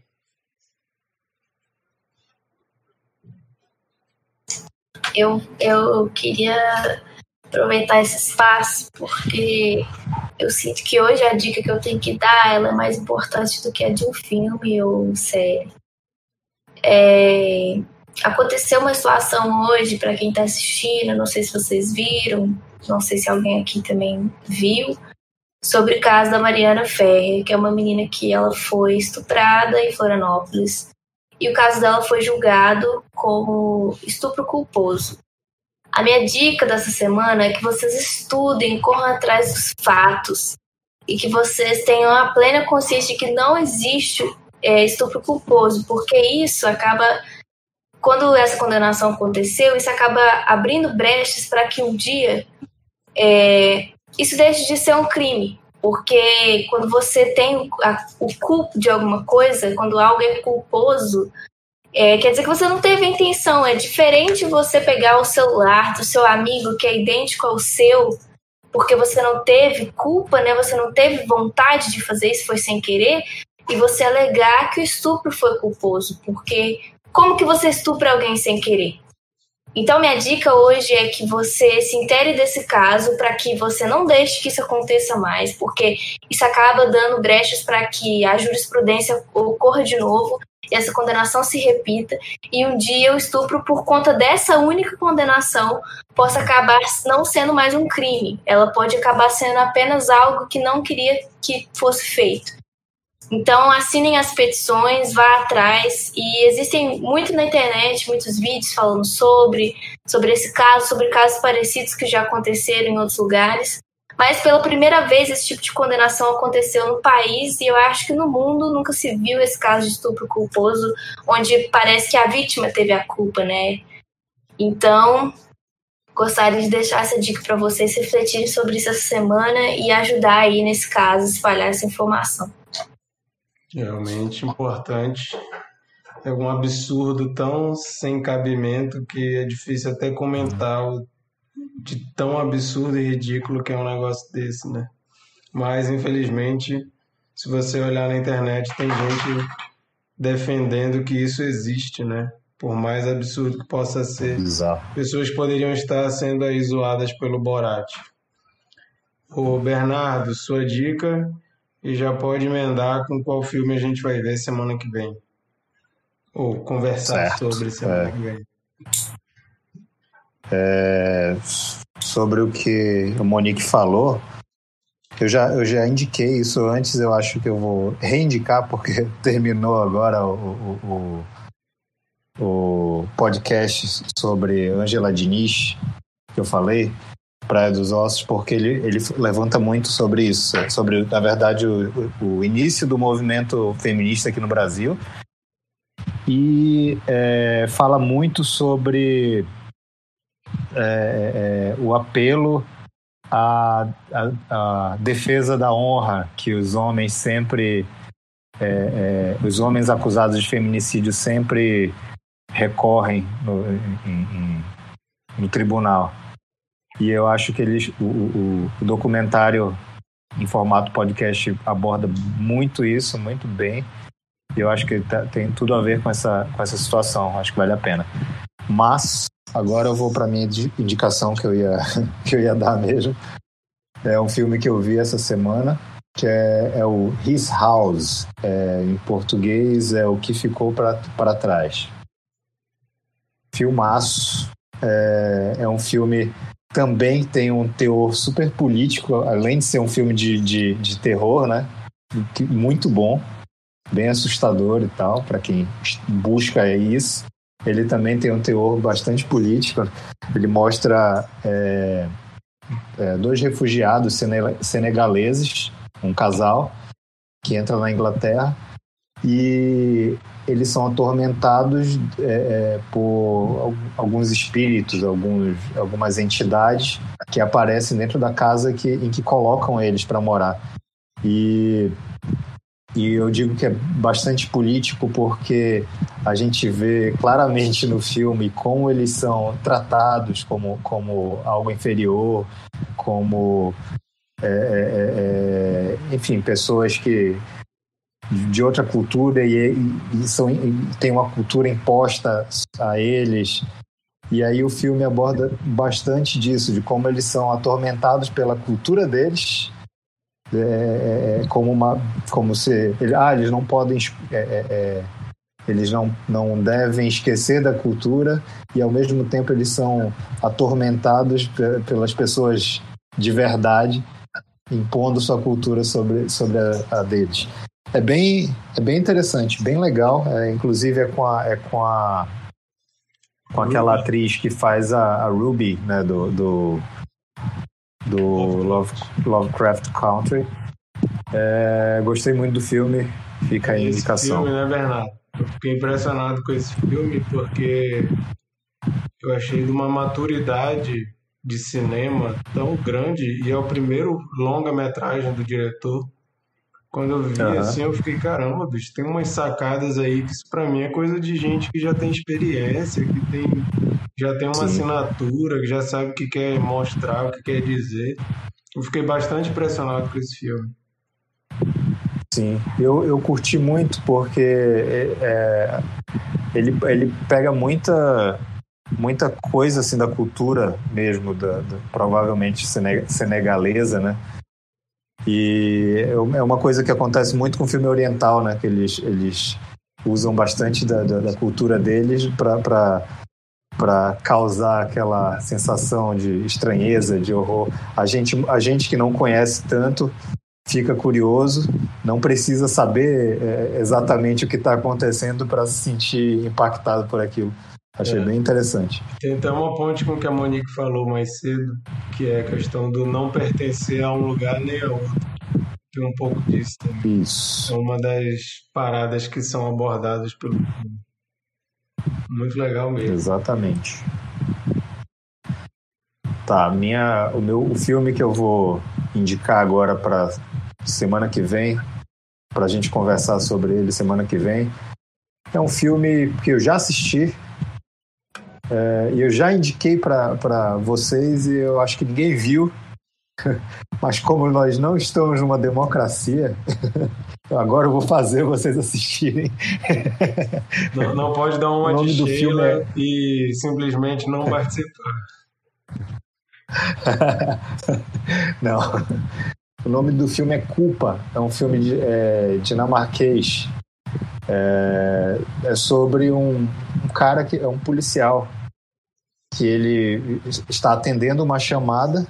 Eu, eu queria aproveitar esse espaço porque eu sinto que hoje a dica que eu tenho que dar ela é mais importante do que a de um filme ou série. É, aconteceu uma situação hoje para quem está assistindo, não sei se vocês viram, não sei se alguém aqui também viu, sobre o caso da Mariana Ferrer, que é uma menina que ela foi estuprada em Florianópolis. E o caso dela foi julgado como estupro culposo. A minha dica dessa semana é que vocês estudem, corram atrás dos fatos e que vocês tenham a plena consciência de que não existe é, estupro culposo, porque isso acaba, quando essa condenação aconteceu, isso acaba abrindo brechas para que um dia é, isso deixe de ser um crime. Porque quando você tem a, o culpo de alguma coisa, quando algo é culposo, é, quer dizer que você não teve intenção. É diferente você pegar o celular do seu amigo que é idêntico ao seu, porque você não teve culpa, né? Você não teve vontade de fazer isso, foi sem querer, e você alegar que o estupro foi culposo, porque como que você estupra alguém sem querer? Então, minha dica hoje é que você se intere desse caso para que você não deixe que isso aconteça mais, porque isso acaba dando brechas para que a jurisprudência ocorra de novo essa condenação se repita e um dia o estupro, por conta dessa única condenação, possa acabar não sendo mais um crime. Ela pode acabar sendo apenas algo que não queria que fosse feito. Então, assinem as petições, vá atrás. E existem muito na internet, muitos vídeos falando sobre, sobre esse caso, sobre casos parecidos que já aconteceram em outros lugares. Mas pela primeira vez esse tipo de condenação aconteceu no país e eu acho que no mundo nunca se viu esse caso de estupro culposo, onde parece que a vítima teve a culpa, né? Então, gostaria de deixar essa dica para vocês refletirem sobre isso essa semana e ajudar aí nesse caso, espalhar essa informação. Realmente importante. É um absurdo tão sem cabimento que é difícil até comentar o de tão absurdo e ridículo que é um negócio desse, né? Mas infelizmente, se você olhar na internet, tem gente defendendo que isso existe, né? Por mais absurdo que possa ser. Exato. Pessoas poderiam estar sendo aí zoadas pelo Borat. Ô Bernardo, sua dica e já pode emendar com qual filme a gente vai ver semana que vem. Ou conversar certo. sobre semana é. que vem. É, sobre o que o Monique falou, eu já, eu já indiquei isso antes, eu acho que eu vou reindicar, porque terminou agora o, o, o podcast sobre Angela Diniz, que eu falei. Praia dos Ossos, porque ele, ele levanta muito sobre isso, sobre, na verdade, o, o início do movimento feminista aqui no Brasil. E é, fala muito sobre é, é, o apelo à, à, à, defesa da honra que os homens sempre. É, é, os homens acusados de feminicídio sempre recorrem no, em, em, no tribunal. E eu acho que eles, o, o, o documentário em formato podcast aborda muito isso, muito bem. E eu acho que tá, tem tudo a ver com essa, com essa situação. Acho que vale a pena. Mas agora eu vou para minha indicação que eu ia que eu ia dar mesmo. É um filme que eu vi essa semana que é, é o His House. É, em português é o que ficou para trás. Filmaço. É, é um filme também tem um teor super político, além de ser um filme de, de, de terror, né? Muito bom, bem assustador e tal, para quem busca isso. Ele também tem um teor bastante político. Ele mostra é, é, dois refugiados senegaleses, um casal, que entra na Inglaterra e eles são atormentados é, é, por alguns espíritos, alguns, algumas entidades que aparecem dentro da casa que, em que colocam eles para morar. E e eu digo que é bastante político porque a gente vê claramente no filme como eles são tratados como, como algo inferior, como, é, é, é, é enfim, pessoas que de outra cultura e, e, são, e tem uma cultura imposta a eles. E aí o filme aborda bastante disso, de como eles são atormentados pela cultura deles é, é, é, como uma como se ah eles não podem é, é, é, eles não, não devem esquecer da cultura e ao mesmo tempo eles são atormentados pelas pessoas de verdade impondo sua cultura sobre, sobre a, a deles. É bem é bem interessante bem legal. É, inclusive é com a é com a com aquela atriz que faz a, a Ruby né do, do do Love, Lovecraft Country. É, gostei muito do filme, fica aí a indicação. Filme, né, Bernardo? Eu fiquei impressionado com esse filme porque eu achei de uma maturidade de cinema tão grande e é o primeiro longa-metragem do diretor. Quando eu vi uhum. assim, eu fiquei, caramba, bicho, tem umas sacadas aí que isso pra mim é coisa de gente que já tem experiência, que tem já tem uma Sim. assinatura, que já sabe o que quer mostrar, o que quer dizer. Eu fiquei bastante impressionado com esse filme. Sim, eu, eu curti muito porque é, é, ele, ele pega muita, muita coisa assim da cultura mesmo, da, da, provavelmente senegalesa, né? E é, é uma coisa que acontece muito com o filme oriental, né? Que eles, eles usam bastante da, da, da cultura deles para para causar aquela sensação de estranheza, de horror. A gente, a gente que não conhece tanto fica curioso, não precisa saber é, exatamente o que está acontecendo para se sentir impactado por aquilo. Achei é. bem interessante. Tem até uma ponte com o que a Monique falou mais cedo, que é a questão do não pertencer a um lugar nem a outro. Tem um pouco disso também. Isso. É uma das paradas que são abordadas pelo filme. Muito legal mesmo. Exatamente. Tá, minha, o meu o filme que eu vou indicar agora para semana que vem, para a gente conversar sobre ele semana que vem, é um filme que eu já assisti é, e eu já indiquei para vocês e eu acho que ninguém viu. Mas como nós não estamos numa democracia, agora eu vou fazer vocês assistirem. Não, não pode dar uma de do filme é... e simplesmente não participar. não. O nome do filme é Culpa. É um filme de, é, dinamarquês. É, é sobre um, um cara que é um policial que ele está atendendo uma chamada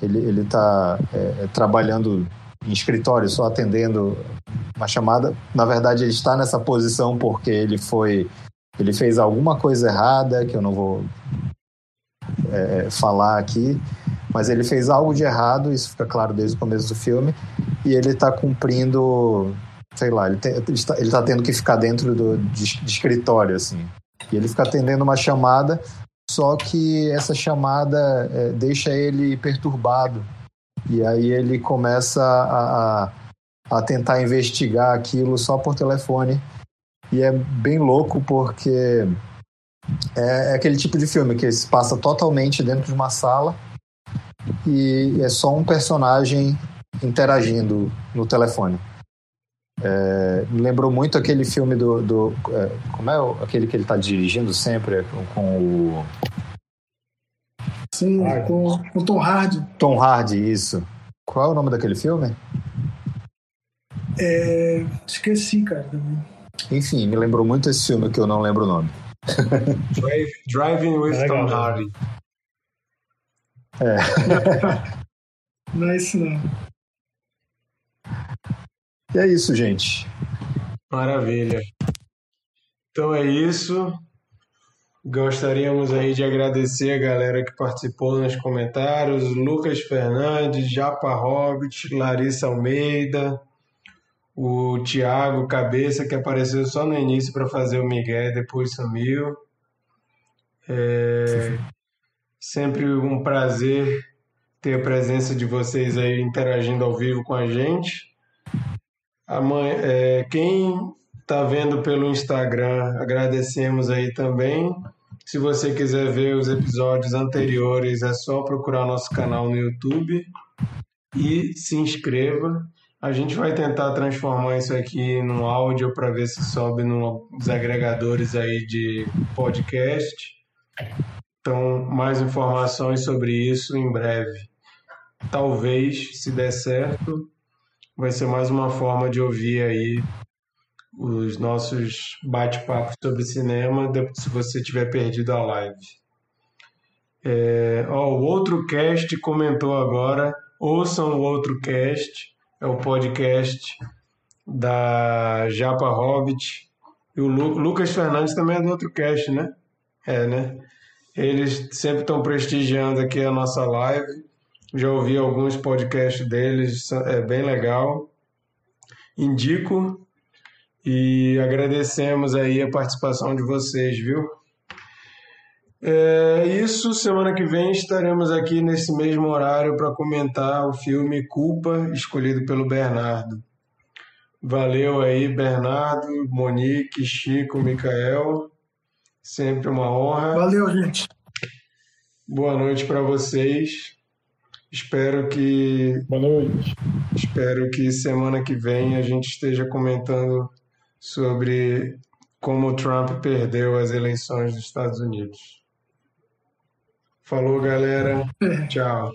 ele ele está é, é, trabalhando em escritório, só atendendo uma chamada. Na verdade, ele está nessa posição porque ele foi ele fez alguma coisa errada que eu não vou é, é falar aqui, mas ele fez algo de errado. Isso fica claro desde o começo do filme e ele está cumprindo sei lá, ele, está, ele tá tendo que ficar dentro do, de, de, escritório, assim. E ele fica atendendo uma chamada só que essa chamada é, deixa ele perturbado. E aí ele começa a, a, a, tentar investigar aquilo só por telefone. E é bem louco porque é, é aquele tipo de filme que se passa totalmente dentro de uma sala e é só um personagem interagindo no telefone. É, me lembrou muito aquele filme do. do é, como é o, aquele que ele está dirigindo sempre com, com o. Sim, com, o Tom Hardy. Tom Hardy, isso. Qual é o nome daquele filme? É, esqueci, cara, também. Enfim, me lembrou muito esse filme que eu não lembro o nome. Drive, Driving with é Tom Hardy. É. não é isso não. E é isso, gente. Maravilha. Então é isso. Gostaríamos aí de agradecer a galera que participou nos comentários: Lucas Fernandes, Japa Hobbit, Larissa Almeida, o Tiago Cabeça, que apareceu só no início para fazer o Miguel, depois sumiu. É sempre um prazer ter a presença de vocês aí interagindo ao vivo com a gente. É, quem está vendo pelo Instagram, agradecemos aí também. Se você quiser ver os episódios anteriores, é só procurar nosso canal no YouTube e se inscreva. A gente vai tentar transformar isso aqui num áudio para ver se sobe nos agregadores aí de podcast. Então, mais informações sobre isso em breve. Talvez, se der certo, vai ser mais uma forma de ouvir aí os nossos bate-papos sobre cinema se você tiver perdido a live. É, ó, o outro cast comentou agora, ouçam o outro cast, é o podcast da Japa Hobbit. E o Lu, Lucas Fernandes também é do outro cast, né? É, né? Eles sempre estão prestigiando aqui a nossa live. Já ouvi alguns podcasts deles, é bem legal. Indico e agradecemos aí a participação de vocês, viu? É isso, semana que vem estaremos aqui nesse mesmo horário para comentar o filme Culpa, escolhido pelo Bernardo. Valeu aí, Bernardo, Monique, Chico, Micael. Sempre uma honra. Valeu, gente. Boa noite para vocês. Espero que. Boa noite. Espero que semana que vem a gente esteja comentando sobre como o Trump perdeu as eleições dos Estados Unidos. Falou, galera. Tchau.